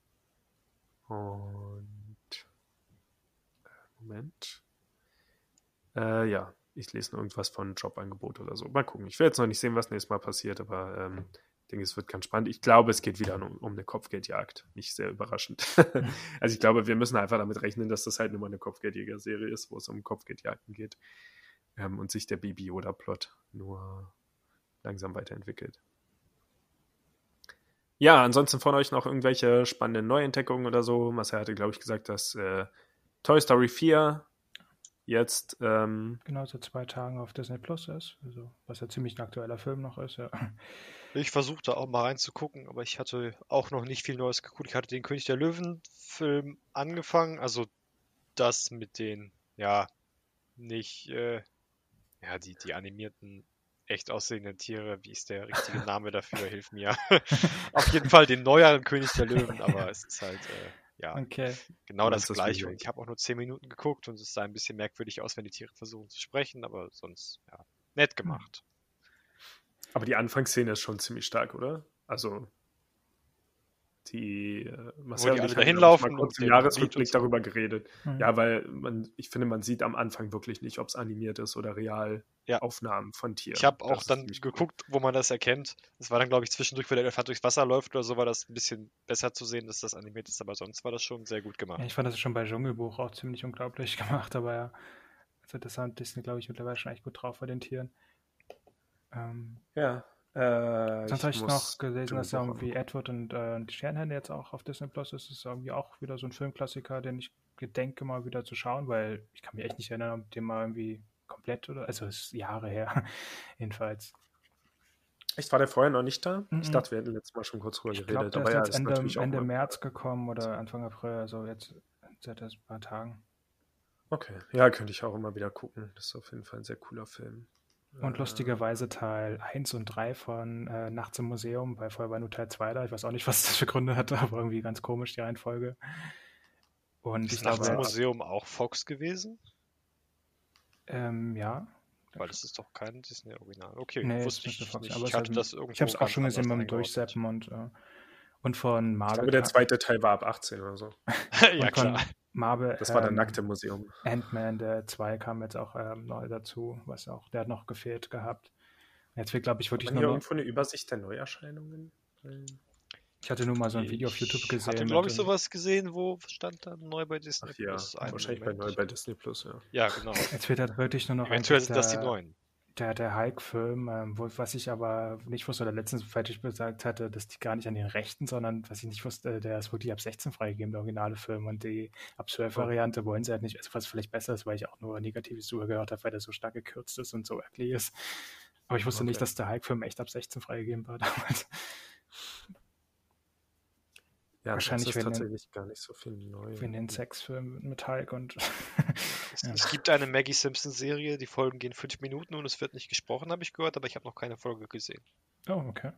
Und äh, Moment. Äh, ja, ich lese noch irgendwas von Jobangebot oder so. Mal gucken. Ich werde jetzt noch nicht sehen, was nächstes Mal passiert, aber ähm, ich denke, es wird ganz spannend. Ich glaube, es geht wieder um, um eine Kopfgeldjagd. Nicht sehr überraschend. (laughs) also ich glaube, wir müssen einfach damit rechnen, dass das halt nur mal eine Kopfgeldjäger-Serie ist, wo es um Kopfgeldjagden geht. Ähm, und sich der Baby Yoda-Plot nur langsam weiterentwickelt. Ja, ansonsten von euch noch irgendwelche spannenden Neuentdeckungen oder so. Marcel hatte, glaube ich, gesagt, dass äh, Toy Story 4 jetzt ähm, Genau, seit zwei Tagen auf Disney Plus ist. Also, was ja ziemlich ein aktueller Film noch ist, ja. Ich versuchte auch mal reinzugucken, aber ich hatte auch noch nicht viel Neues geguckt. Ich hatte den König der Löwen-Film angefangen, also das mit den, ja, nicht, äh, ja, die, die animierten, echt aussehenden Tiere. Wie ist der richtige (laughs) Name dafür? Hilf mir. (laughs) Auf jeden Fall den neueren König der Löwen, aber es ist halt, äh, ja, Okay. genau Das das gleiche. Und ich habe auch nur 10 Minuten geguckt und es sah ein bisschen merkwürdig aus, wenn die Tiere versuchen zu sprechen, aber sonst, ja, nett gemacht. Aber die Anfangsszene ist schon ziemlich stark, oder? Also die äh, Marcel die und alle ich dahin haben, laufen mal kurz und im Jahresrückblick so. darüber geredet. Mhm. Ja, weil man, ich finde, man sieht am Anfang wirklich nicht, ob es animiert ist oder real Ja. Aufnahmen von Tieren. Ich habe auch dann geguckt, wo man das erkennt. Das war dann, glaube ich, zwischendurch, wenn der Elefant durchs Wasser läuft oder so, war das ein bisschen besser zu sehen, dass das animiert ist, aber sonst war das schon sehr gut gemacht. Ja, ich fand das schon bei Dschungelbuch auch ziemlich unglaublich (laughs) gemacht, aber ja. Also das hat Disney, glaube ich, mittlerweile schon echt gut drauf bei den Tieren. Ähm, Ja. Äh, sonst habe ich noch gelesen, dass irgendwie Edward und äh, die Sternhände jetzt auch auf Disney Plus ist. Das ist irgendwie auch wieder so ein Filmklassiker, den ich gedenke mal wieder zu schauen, weil ich kann mich echt nicht erinnern, ob den mal irgendwie komplett oder, also es ist Jahre her, (laughs) jedenfalls. Echt, war der vorher noch nicht da? Ich Mhm. dachte, wir hätten letztes Mal schon kurz drüber Ich glaube, geredet. der aber ist ja, jetzt ist Ende, natürlich Ende März gekommen oder Anfang April, also jetzt seit ein paar Tagen. Okay, ja, könnte ich auch immer wieder gucken. Das ist auf jeden Fall ein sehr cooler Film. Und Äh, lustigerweise Teil 1 und 3 von äh, Nachts im Museum, weil vorher war nur Teil 2 da. Ich weiß auch nicht, (laughs) was das für Gründe hatte, aber irgendwie ganz komisch, die Reihenfolge. Und Ist nachts im Museum auch Fox gewesen? ähm, ja. Weil das ist doch kein Disney-Original. Okay, Nee, wusste ich Fox nicht. aber Ich hatte hat- das irgendwo Ich habe es auch schon gesehen beim Durchseppen und, äh, und von Ich Marvel. glaube, der zweite Teil war ab 18 oder so. (laughs) ja, klar. Marvel. Das war der ähm, nackte Museum. Ant-Man, der 2 kam jetzt auch ähm, neu dazu, was auch, der hat noch gefehlt gehabt. Jetzt wird, glaube ich, wirklich nur hier noch, irgendwo eine Übersicht der Neuerscheinungen? Ich hatte nur mal so ein Video auf YouTube Ich gesehen. hatte, mit glaube ich, sowas gesehen, wo stand da neu bei Disney Ach ja, Plus. Wahrscheinlich bei Moment. neu bei Disney Plus, ja. Ja, genau. Jetzt wird halt wirklich nur noch Eventuell sind das die neuen. Der, der Hulk-Film, ähm, was ich aber nicht wusste oder letztens fertig gesagt hatte, dass die gar nicht an den Rechten, sondern was ich nicht wusste, der ist wirklich ab 16 freigegeben, der originale Film. Und die ab 12 Variante wollen sie halt nicht, also was vielleicht besser ist, weil ich auch nur Negatives zugehört habe, weil der so stark gekürzt ist und so ugly ist. Aber ich wusste okay. nicht, dass der Hulk-Film echt ab 16 freigegeben war (laughs) damals. Ja, Wahrscheinlich das ist tatsächlich den, gar nicht so viel neu. Wie in den Sexfilm mit Hulk und. (laughs) es, ja. es, gibt eine Maggie Simpson-Serie, die Folgen gehen fünf Minuten und es wird nicht gesprochen, habe ich gehört, aber ich habe noch keine Folge gesehen. Oh, okay.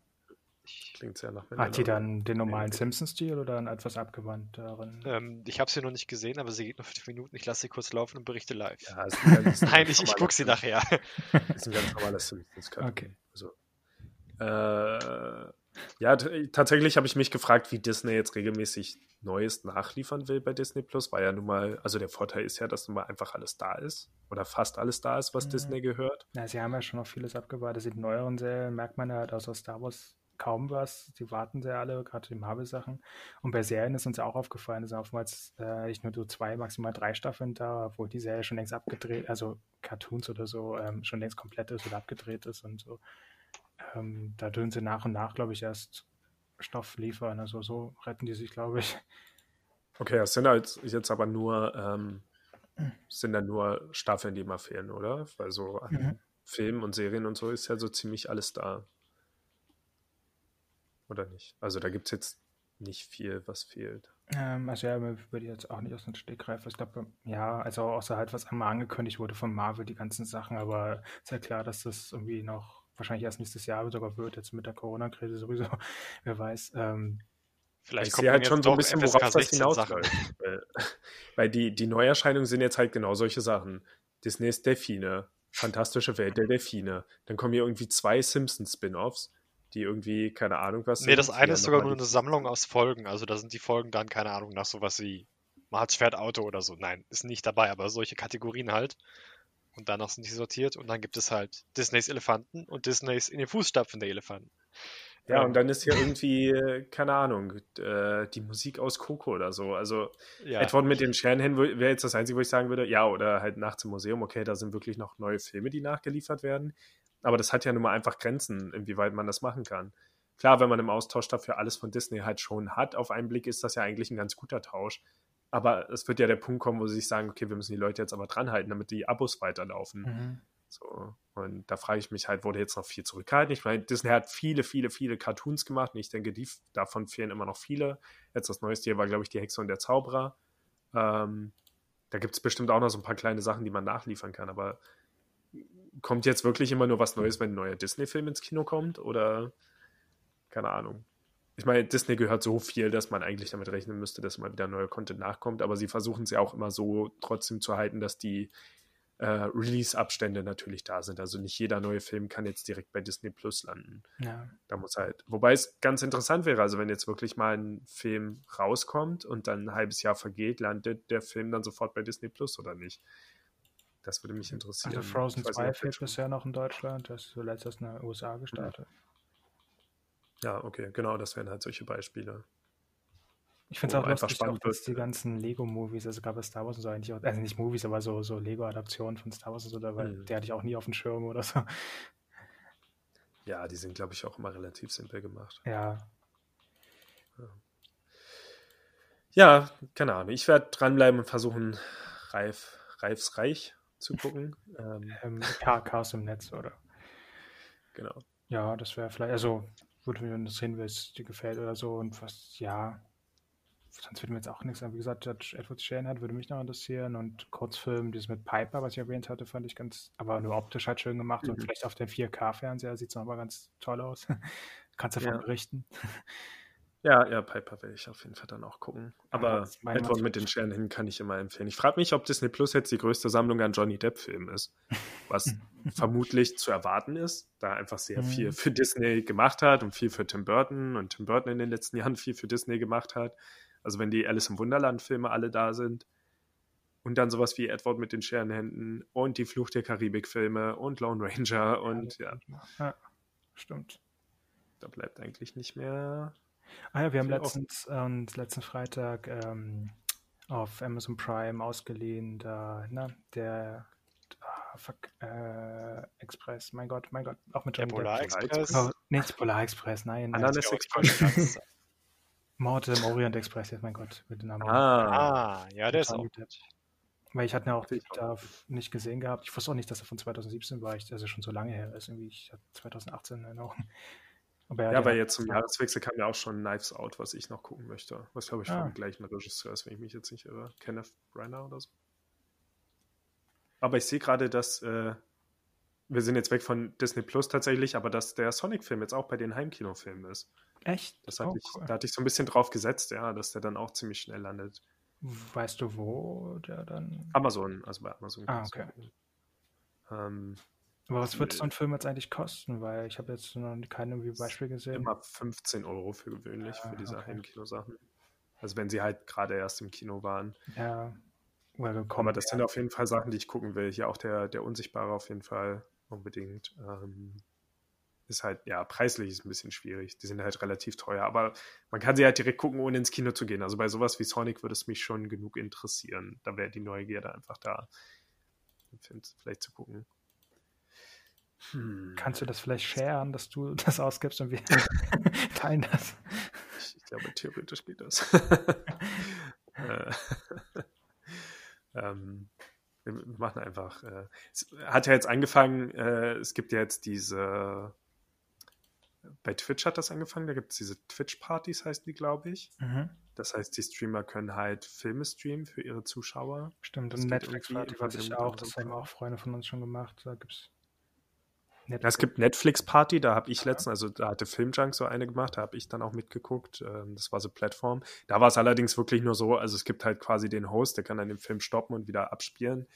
Klingt sehr nach Hat die dann den normalen Simpsons-Stil oder einen etwas abgewandteren? Ähm, ich habe sie noch nicht gesehen, aber sie geht nur fünf Minuten. Ich lasse sie kurz laufen und berichte live. Ja, Nein, ich, ich gucke sie nachher. Das ist ein ganz normales (laughs) Simpsons. Okay. Also, äh, ja, tatsächlich habe ich mich gefragt, wie Disney jetzt regelmäßig Neues nachliefern will bei Disney Plus, weil ja nun mal, also der Vorteil ist ja, dass nun mal einfach alles da ist oder fast alles da ist, was mhm. Disney gehört. Ja, sie haben ja schon noch vieles abgewartet. In neueren Serien merkt man ja halt außer Star Wars kaum was. Die warten sehr alle, gerade die Marvel-Sachen. Und bei Serien ist uns auch aufgefallen, es sind oftmals äh, nicht nur so zwei, maximal drei Staffeln da, obwohl die Serie schon längst abgedreht, also Cartoons oder so, ähm, schon längst komplett ist oder abgedreht ist und so ähm, da dürfen sie nach und nach, glaube ich, erst Stoff liefern. Also so retten die sich, glaube ich. Okay, das sind halt jetzt aber nur, ähm, sind dann nur Staffeln, die immer fehlen, oder? Weil so an mhm. Filmen und Serien und so ist ja so ziemlich alles da. Oder nicht? Also da gibt es jetzt nicht viel, was fehlt. Ähm, also ja, würde ich jetzt auch nicht aus dem Stegreif. Ich glaube, ja, also außer halt, was einmal angekündigt wurde von Marvel, die ganzen Sachen, aber ist ja klar, dass das irgendwie noch wahrscheinlich erst nächstes Jahr sogar wird, jetzt mit der Corona-Krise sowieso, (laughs) wer weiß. Ähm, Vielleicht ich sehe halt schon so ein bisschen, worauf das hinausläuft. (laughs) Weil die, die Neuerscheinungen sind jetzt halt genau solche Sachen. Disney's Delfine, Fantastische Welt der Delfine. Dann kommen hier irgendwie zwei Simpsons-Spin-Offs, die irgendwie, keine Ahnung, was Nee, das eine ist sogar nur eine Sammlung aus Folgen. Also da sind die Folgen dann, keine Ahnung, nach sowas wie Marz fährt Auto oder so. Nein, ist nicht dabei, aber solche Kategorien halt. Und danach sind die sortiert und dann gibt es halt Disneys Elefanten und Disneys in den Fußstapfen der Elefanten. Ja, und dann ist hier irgendwie, keine Ahnung, äh, die Musik aus Coco oder so. Also ja. Edward mit den Shanahan wäre jetzt das Einzige, wo ich sagen würde, ja, oder halt nachts im Museum, okay, da sind wirklich noch neue Filme, die nachgeliefert werden. Aber das hat ja nun mal einfach Grenzen, inwieweit man das machen kann. Klar, wenn man im Austausch dafür alles von Disney halt schon hat, auf einen Blick ist das ja eigentlich ein ganz guter Tausch. Aber es wird ja der Punkt kommen, wo sie sich sagen, okay, wir müssen die Leute jetzt aber dranhalten, damit die Abos weiterlaufen. Mhm. So. Und da frage ich mich halt, wurde jetzt noch viel zurückgehalten? Ich meine, Disney hat viele, viele, viele Cartoons gemacht und ich denke, die, davon fehlen immer noch viele. Jetzt das neueste hier war, glaube ich, die Hexe und der Zauberer. Ähm, da gibt es bestimmt auch noch so ein paar kleine Sachen, die man nachliefern kann, aber kommt jetzt wirklich immer nur was Neues, wenn ein neuer Disney-Film ins Kino kommt? Oder keine Ahnung ich meine, Disney gehört so viel, dass man eigentlich damit rechnen müsste, dass mal wieder neuer Content nachkommt, aber sie versuchen es ja auch immer so trotzdem zu halten, dass die äh, Release-Abstände natürlich da sind. Also nicht jeder neue Film kann jetzt direkt bei Disney Plus landen. Ja. Da muss halt, wobei es ganz interessant wäre, also wenn jetzt wirklich mal ein Film rauskommt und dann ein halbes Jahr vergeht, landet der Film dann sofort bei Disney Plus oder nicht? Das würde mich interessieren. Also Frozen 2 fehlt bisher noch in Deutschland, das ist zuletzt aus den USA gestartet. Ja. Ja, okay, genau, das wären halt solche Beispiele. Ich finde es auch lustig, auch, dass die ganzen Lego-Movies, also gab es Star Wars und so eigentlich auch, also nicht Movies, aber so, so Lego-Adaptionen von Star Wars und so, da, weil mhm. der hatte ich auch nie auf dem Schirm oder so. Ja, die sind, glaube ich, auch immer relativ simpel gemacht. Ja. Ja, keine Ahnung. Ich werde dranbleiben und versuchen, Reif, Reifs Reich zu gucken. ähm, ähm, Chaos im Netz, oder? Genau. Ja, das wäre vielleicht, also würde mich interessieren, wie es dir gefällt oder so und was, ja, sonst würde mir jetzt auch nichts an. Wie gesagt, Edward Shanahan würde mich noch interessieren und Kurzfilm, dieses mit Piper, was ich erwähnt hatte, fand ich ganz, aber nur optisch halt schön gemacht mhm. und vielleicht auf dem 4K-Fernseher sieht es nochmal ganz toll aus. (laughs) Kannst du davon ja. berichten. Ja, ja, Piper werde ich auf jeden Fall dann auch gucken. Aber ja, Edward mit den Sternen hin kann ich immer empfehlen. Ich frage mich, ob Disney Plus jetzt die größte Sammlung an Johnny Depp-Filmen ist. Was vermutlich zu erwarten ist, da einfach sehr viel mhm. für Disney gemacht hat und viel für Tim Burton und Tim Burton in den letzten Jahren viel für Disney gemacht hat. Also wenn die Alice im Wunderland-Filme alle da sind und dann sowas wie Edward mit den Scherenhänden und die Fluch der Karibik-Filme und Lone Ranger und ja. ja. Stimmt. Da bleibt eigentlich nicht mehr Ah ja, wir haben letztens, ähm, letzten Freitag ähm, auf Amazon Prime ausgeliehen, da, ne, der, ah, fuck, äh, Express, mein Gott, mein Gott, auch mit Der Polar Depp. Express. Oh, nicht Polar Express, nein. nein. Ananas Express. (laughs) Mord im Orient Express, jetzt mein Gott, mit dem Namen. Ah, Ah, ja, der ist auch gut. Weil ich hatte ihn auch da nicht gesehen gehabt. Ich wusste auch nicht, dass er von 2017 war, ich, also schon so lange her ist. Irgendwie, ich hatte 2018 in Erinnerung. Ja, den weil jetzt zum Jahreswechsel kam ja auch schon Knives Out, was ich noch gucken möchte. Was glaube ich Ah. vom gleichen Regisseur ist, wenn ich mich jetzt nicht irre. Kenneth Branagh oder so. Aber ich sehe gerade, dass äh, wir sind jetzt weg von Disney Plus tatsächlich, aber dass der Sonic-Film jetzt auch bei den Heimkinofilmen ist. Echt? Das hatte Oh, ich, cool. da hatte ich so ein bisschen drauf gesetzt, ja, dass der dann auch ziemlich schnell landet. Weißt du, wo der dann. Amazon, also bei Amazon. Ah, okay. Ähm, Aber was wird so ein Film jetzt eigentlich kosten? Weil ich habe jetzt noch kein irgendwie Beispiel gesehen. immer 15 Euro für gewöhnlich Ah, für diese okay. Heimkinosachen. Also wenn sie halt gerade erst im Kino waren. Ja. Aber gekommen. das sind auf jeden Fall Sachen, die ich gucken will. Hier auch der, der Unsichtbare auf jeden Fall unbedingt. Ähm, ist halt, ja, preislich ist ein bisschen schwierig. Die sind halt relativ teuer. Aber man kann sie halt direkt gucken, ohne ins Kino zu gehen. Also bei sowas wie Sonic würde es mich schon genug interessieren. Da wäre die Neugierde einfach da, den Film vielleicht zu gucken. Hm. Kannst du das vielleicht sharen, dass du (laughs) das ausgibst und wir (laughs) teilen das? Ich, ich glaube, theoretisch geht das. (laughs) Äh, ähm, wir machen einfach. Äh, es hat ja jetzt angefangen, äh, es gibt ja jetzt diese. Bei Twitch hat das angefangen, da gibt es diese Twitch-Partys, heißen die, glaube ich. Mhm. Das heißt, die Streamer können halt Filme streamen für ihre Zuschauer. Stimmt, Das und geht Netflix irgendwie Party in weiß ich auch. Das haben auch Freunde von uns schon gemacht. Da gibt's Ja, es gibt Netflix-Party, da habe ich letztens, also da hatte Filmjunk so eine gemacht, da habe ich dann auch mitgeguckt. Ähm, das war so Plattform. Da war es allerdings wirklich nur so, also es gibt halt quasi den Host, der kann dann den Film stoppen und wieder abspielen.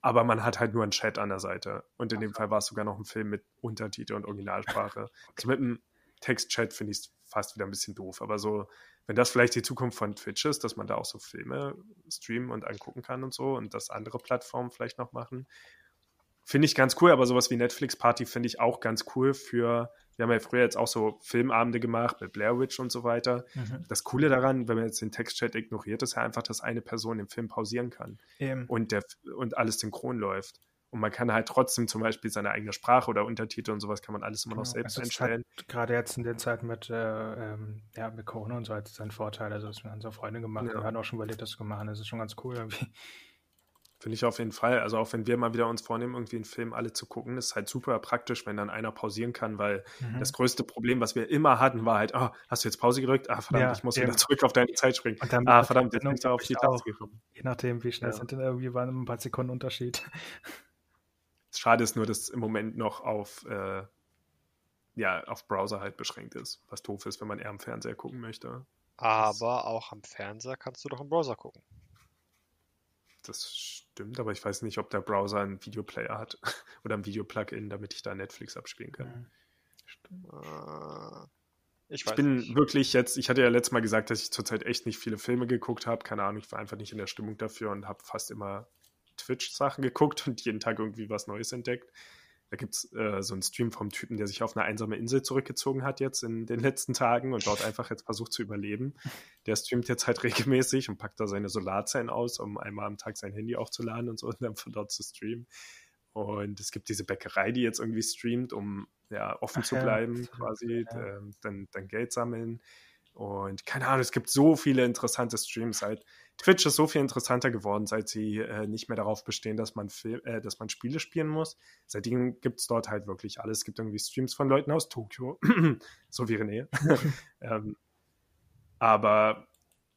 Aber man hat halt nur einen Chat an der Seite. Und in dem Fall war es sogar noch ein Film mit Untertitel und Originalsprache. (laughs) Also mit einem Text-Chat finde ich es fast wieder ein bisschen doof. Aber so, wenn das vielleicht die Zukunft von Twitch ist, dass man da auch so Filme streamen und angucken kann und so und das andere Plattformen vielleicht noch machen, finde ich ganz cool, aber sowas wie Netflix Party finde ich auch ganz cool für, wir haben ja früher jetzt auch so Filmabende gemacht mit Blair Witch und so weiter. Mhm. Das Coole daran, wenn man jetzt den Textchat ignoriert, ist ja einfach, dass eine Person den Film pausieren kann Eben. und, der, und alles synchron läuft. Und man kann halt trotzdem zum Beispiel seine eigene Sprache oder Untertitel und sowas kann man alles immer noch Genau. selbst Also einstellen. Hat gerade jetzt in der Zeit mit, äh, ähm, ja, mit Corona und so hat es seinen Vorteil. Also, das haben unsere Freunde gemacht. Ja. Wir hatten auch schon überlegt, das zu machen. Das ist schon ganz cool irgendwie. Finde ich auf jeden Fall. Also auch wenn wir mal wieder uns vornehmen, irgendwie einen Film alle zu gucken, ist halt super praktisch, wenn dann einer pausieren kann, weil Mhm. das größte Problem, was wir immer hatten, war halt, oh, hast du jetzt Pause gedrückt? Ah, verdammt, Ja, ich muss eben. wieder zurück auf deine Zeit springen. Und dann Ah, verdammt, jetzt bin ich da auf die Taste gekommen. Je nachdem, wie schnell Ja. sind denn irgendwie waren ein paar Sekunden Unterschied. (laughs) Schade ist nur, dass es im Moment noch auf, äh, ja, auf Browser halt beschränkt ist, was doof ist, wenn man eher am Fernseher gucken möchte. Aber auch am Fernseher kannst du doch im Browser gucken. Das stimmt, aber ich weiß nicht, ob der Browser einen Videoplayer hat (laughs) oder ein Videoplugin, damit ich da Netflix abspielen kann. Mhm. Stimmt. Äh, ich Ich weiß bin nicht. wirklich jetzt, ich hatte ja letztes Mal gesagt, dass ich zurzeit echt nicht viele Filme geguckt habe. Keine Ahnung, ich war einfach nicht in der Stimmung dafür und habe fast immer Twitch-Sachen (laughs) geguckt und jeden Tag irgendwie was Neues entdeckt. Da gibt es äh, so einen Stream vom Typen, der sich auf eine einsame Insel zurückgezogen hat jetzt in den letzten Tagen und dort einfach jetzt versucht zu überleben. Der streamt jetzt halt regelmäßig und packt da seine Solarzellen aus, um einmal am Tag sein Handy aufzuladen und so und dann von dort zu streamen. Und es gibt diese Bäckerei, die jetzt irgendwie streamt, um ja offen Ach zu ja, bleiben, ich quasi, ja. ähm, dann, dann Geld sammeln. Und keine Ahnung, es gibt so viele interessante Streams. Halt, Twitch ist so viel interessanter geworden, seit sie äh, nicht mehr darauf bestehen, dass man, Fil äh, dass man Spiele spielen muss. Seitdem gibt es dort halt wirklich alles. Es gibt irgendwie Streams von Leuten aus Tokio, (clears throat) so wie René. (laughs) ähm, aber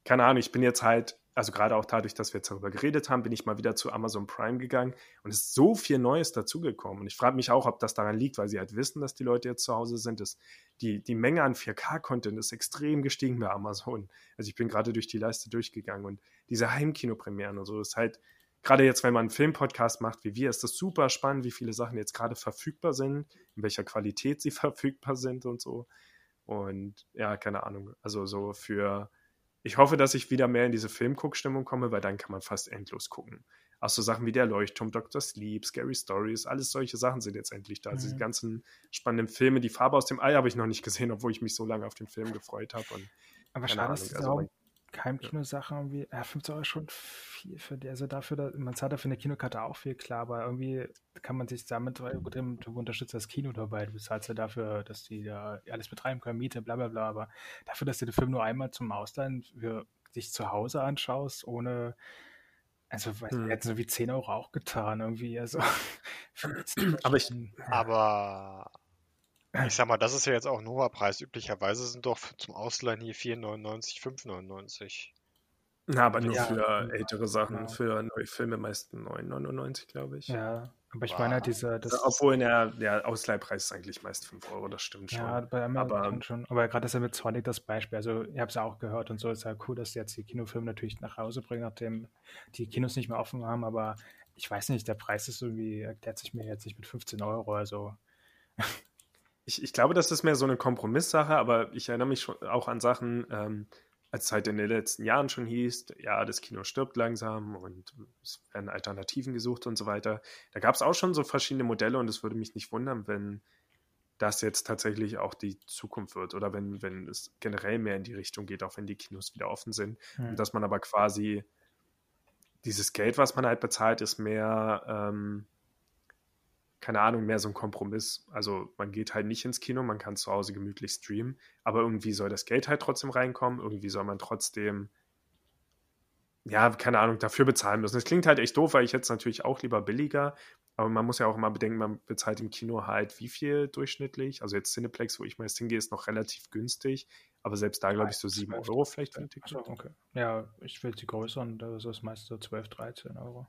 keine Ahnung, ich bin jetzt halt, also gerade auch dadurch, dass wir jetzt darüber geredet haben, bin ich mal wieder zu Amazon Prime gegangen und es ist so viel Neues dazugekommen. Und ich frage mich auch, ob das daran liegt, weil sie halt wissen, dass die Leute jetzt zu Hause sind. Dass die, die Menge an 4K-Content ist extrem gestiegen bei Amazon. Also ich bin gerade durch die Leiste durchgegangen und diese Heimkinopremieren und so ist halt, gerade jetzt, wenn man einen Filmpodcast macht wie wir, ist das super spannend, wie viele Sachen jetzt gerade verfügbar sind, in welcher Qualität sie (laughs) verfügbar sind und so. Und ja, keine Ahnung. Also so für, ich hoffe, dass ich wieder mehr in diese Filmguckstimmung komme, weil dann kann man fast endlos gucken. Auch so Sachen wie der Leuchtturm, Dr. Sleep, Scary Stories, alles solche Sachen sind jetzt endlich da. Also Mhm. die ganzen spannenden Filme, die Farbe aus dem Ei habe ich noch nicht gesehen, obwohl ich mich so lange auf den Film gefreut habe. Und Aber schade, Ahnung, dass also man- Heimkino-Sache irgendwie, ja, 15 Euro ist schon viel für die, also dafür, da, man zahlt dafür eine Kinokarte auch viel, klar, aber irgendwie kann man sich damit, weil gut, du unterstützt das Kino dabei, du bezahlst ja dafür, dass die da alles betreiben können, Miete, bla bla bla, aber dafür, dass du den Film nur einmal zum Ausleihen für dich zu Hause anschaust, ohne, also weiß, hm. hätten so wie 10 Euro auch getan, irgendwie, also. (laughs) aber ich, aber ich sag mal, das ist ja jetzt auch ein hoher Preis. Üblicherweise sind doch zum Ausleihen hier 4,99, 5,99. Na, aber nur ja, für ältere Sachen, genau. für neue Filme meist 9,99, glaube ich. Ja, aber ich wow. meine halt diese. Das also, obwohl der, der Ausleihpreis ist eigentlich meist 5 Euro, das stimmt schon. Ja, bei aber, schon. Aber gerade ist ja mit Sonic das Beispiel. Also, ihr habt es ja auch gehört und so ist ja cool, dass sie jetzt die Kinofilme natürlich nach Hause bringen, nachdem die Kinos nicht mehr offen haben. Aber ich weiß nicht, der Preis ist irgendwie, erklärt sich mir jetzt nicht mit 15 Euro. Also. Ich, ich glaube, das ist mehr so eine Kompromisssache, aber ich erinnere mich schon auch an Sachen, ähm, als es halt in den letzten Jahren schon hieß, ja, das Kino stirbt langsam und es werden Alternativen gesucht und so weiter. Da gab es auch schon so verschiedene Modelle und es würde mich nicht wundern, wenn das jetzt tatsächlich auch die Zukunft wird oder wenn, wenn es generell mehr in die Richtung geht, auch wenn die Kinos wieder offen sind. Mhm. Und dass man aber quasi dieses Geld, was man halt bezahlt, ist mehr ähm, keine Ahnung, mehr so ein Kompromiss. Also man geht halt nicht ins Kino, man kann zu Hause gemütlich streamen, aber irgendwie soll das Geld halt trotzdem reinkommen, irgendwie soll man trotzdem, ja, keine Ahnung, dafür bezahlen müssen. Das klingt halt echt doof, weil ich jetzt natürlich auch lieber billiger, aber man muss ja auch immer bedenken, man bezahlt im Kino halt wie viel durchschnittlich. Also jetzt Cineplex, wo ich meist hingehe, ist noch relativ günstig, aber selbst da glaube ich so 7 Euro vielleicht für ein Ticket. okay. Ja, ich will die größeren, das ist meist so 12, 13 Euro.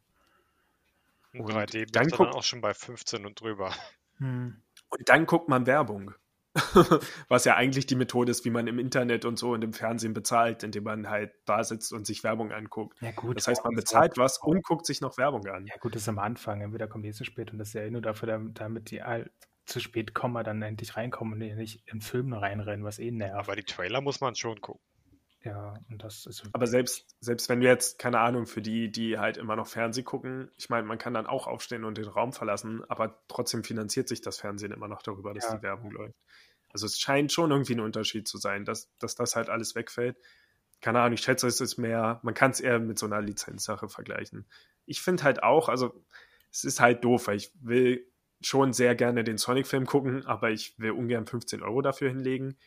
Und 3D dann, dann auch schon bei 15 und drüber. Hm. Und dann guckt man Werbung. (laughs) Was ja eigentlich die Methode ist, wie man im Internet und so und im Fernsehen bezahlt, indem man halt da sitzt und sich Werbung anguckt. Ja, gut, das heißt, man bezahlt was und guckt sich noch Werbung an. Ja, gut, das ist am Anfang. Entweder kommt die zu spät und das ist ja eh nur dafür, damit die halt zu spät kommen, dann endlich reinkommen und nicht in Film reinrennen, was eh nervt. Aber die Trailer muss man schon gucken. Ja, und das ist. Aber selbst, selbst wenn wir jetzt, keine Ahnung, für die, die halt immer noch Fernsehen gucken, ich meine, man kann dann auch aufstehen und den Raum verlassen, aber trotzdem finanziert sich das Fernsehen immer noch darüber, dass ja. die Werbung läuft. Also es scheint schon irgendwie ein Unterschied zu sein, dass, dass das halt alles wegfällt. Keine Ahnung, ich schätze, es ist mehr, man kann es eher mit so einer Lizenzsache vergleichen. Ich finde halt auch, also es ist halt doof, weil ich will schon sehr gerne den Sonic-Film gucken, aber ich will ungern 15 Euro dafür hinlegen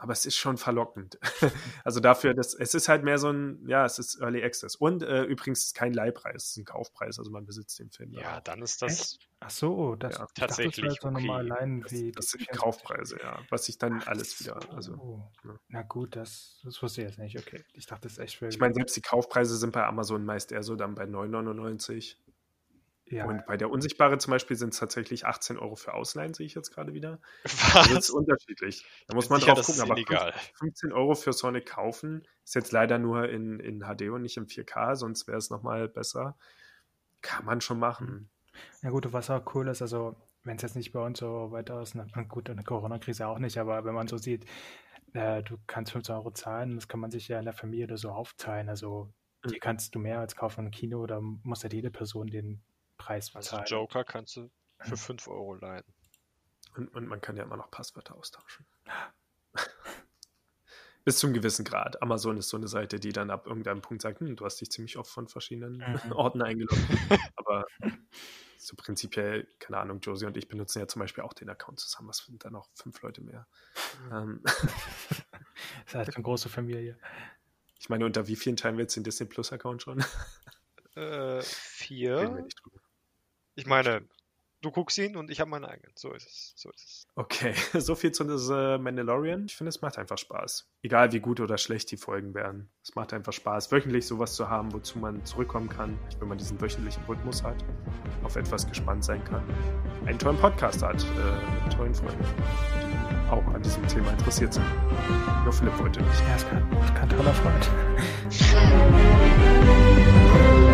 aber es ist schon verlockend. (laughs) also dafür, dass es ist halt mehr so ein, ja, es ist Early Access. Und äh, übrigens kein Leihpreis, es ist ein Kaufpreis, also man besitzt den Film. Ja, auch. dann ist das. Echt? Ach so, das ja, tatsächlich. Das, okay. allein das, das sind Kaufpreise, ja. Was sich dann Ach, alles wieder. Also, ja. Na gut, das, das wusste ich jetzt nicht. Okay. Ich dachte, das ist echt viel. Ich meine, selbst die Kaufpreise sind bei Amazon meist eher so dann bei 9,99. Ja. Und bei der Unsichtbare zum Beispiel sind es tatsächlich 18 Euro für Ausleihen, sehe ich jetzt gerade wieder. Was? Also das ist unterschiedlich. Da muss man sicher, drauf gucken. Aber illegal. 15 Euro für Sonic kaufen ist jetzt leider nur in, in HD und nicht in 4K, sonst wäre es nochmal besser. Kann man schon machen. Ja gut, was auch cool ist, also wenn es jetzt nicht bei uns so weiter ist, na, gut, in der Corona-Krise auch nicht, aber wenn man so sieht, äh, du kannst 15 Euro zahlen, das kann man sich ja in der Familie oder so aufteilen. Also hier mhm. kannst du mehr als kaufen im Kino, da muss halt jede Person den Preis bezahlen. Also Joker kannst du für 5 Euro leihen. Und, und man kann ja immer noch Passwörter austauschen. (laughs) Bis zum gewissen Grad. Amazon ist so eine Seite, die dann ab irgendeinem Punkt sagt, hm, du hast dich ziemlich oft von verschiedenen mhm. (laughs) Orten eingeloggt. (laughs) Aber so prinzipiell, keine Ahnung, Josie und ich benutzen ja zum Beispiel auch den Account zusammen. Was sind dann noch fünf Leute mehr? Mhm. das ist halt eine große Familie. Ich meine, unter wie vielen teilen wir jetzt den Disney Plus Account schon? Äh, vier. Ich meine, du guckst ihn und ich habe meinen eigenen. So ist es. So ist es. Okay, (laughs) so viel zu äh, Mandalorian. Ich finde, es macht einfach Spaß. Egal wie gut oder schlecht die Folgen werden. Es macht einfach Spaß, wöchentlich sowas zu haben, wozu man zurückkommen kann, wenn man diesen wöchentlichen Rhythmus hat, auf etwas gespannt sein kann. Einen tollen Podcast hat, äh, mit tollen Freunden, die auch an diesem Thema interessiert sind. Nur Philipp wollte nicht. Ja, es kann, kann toller Freund. (laughs)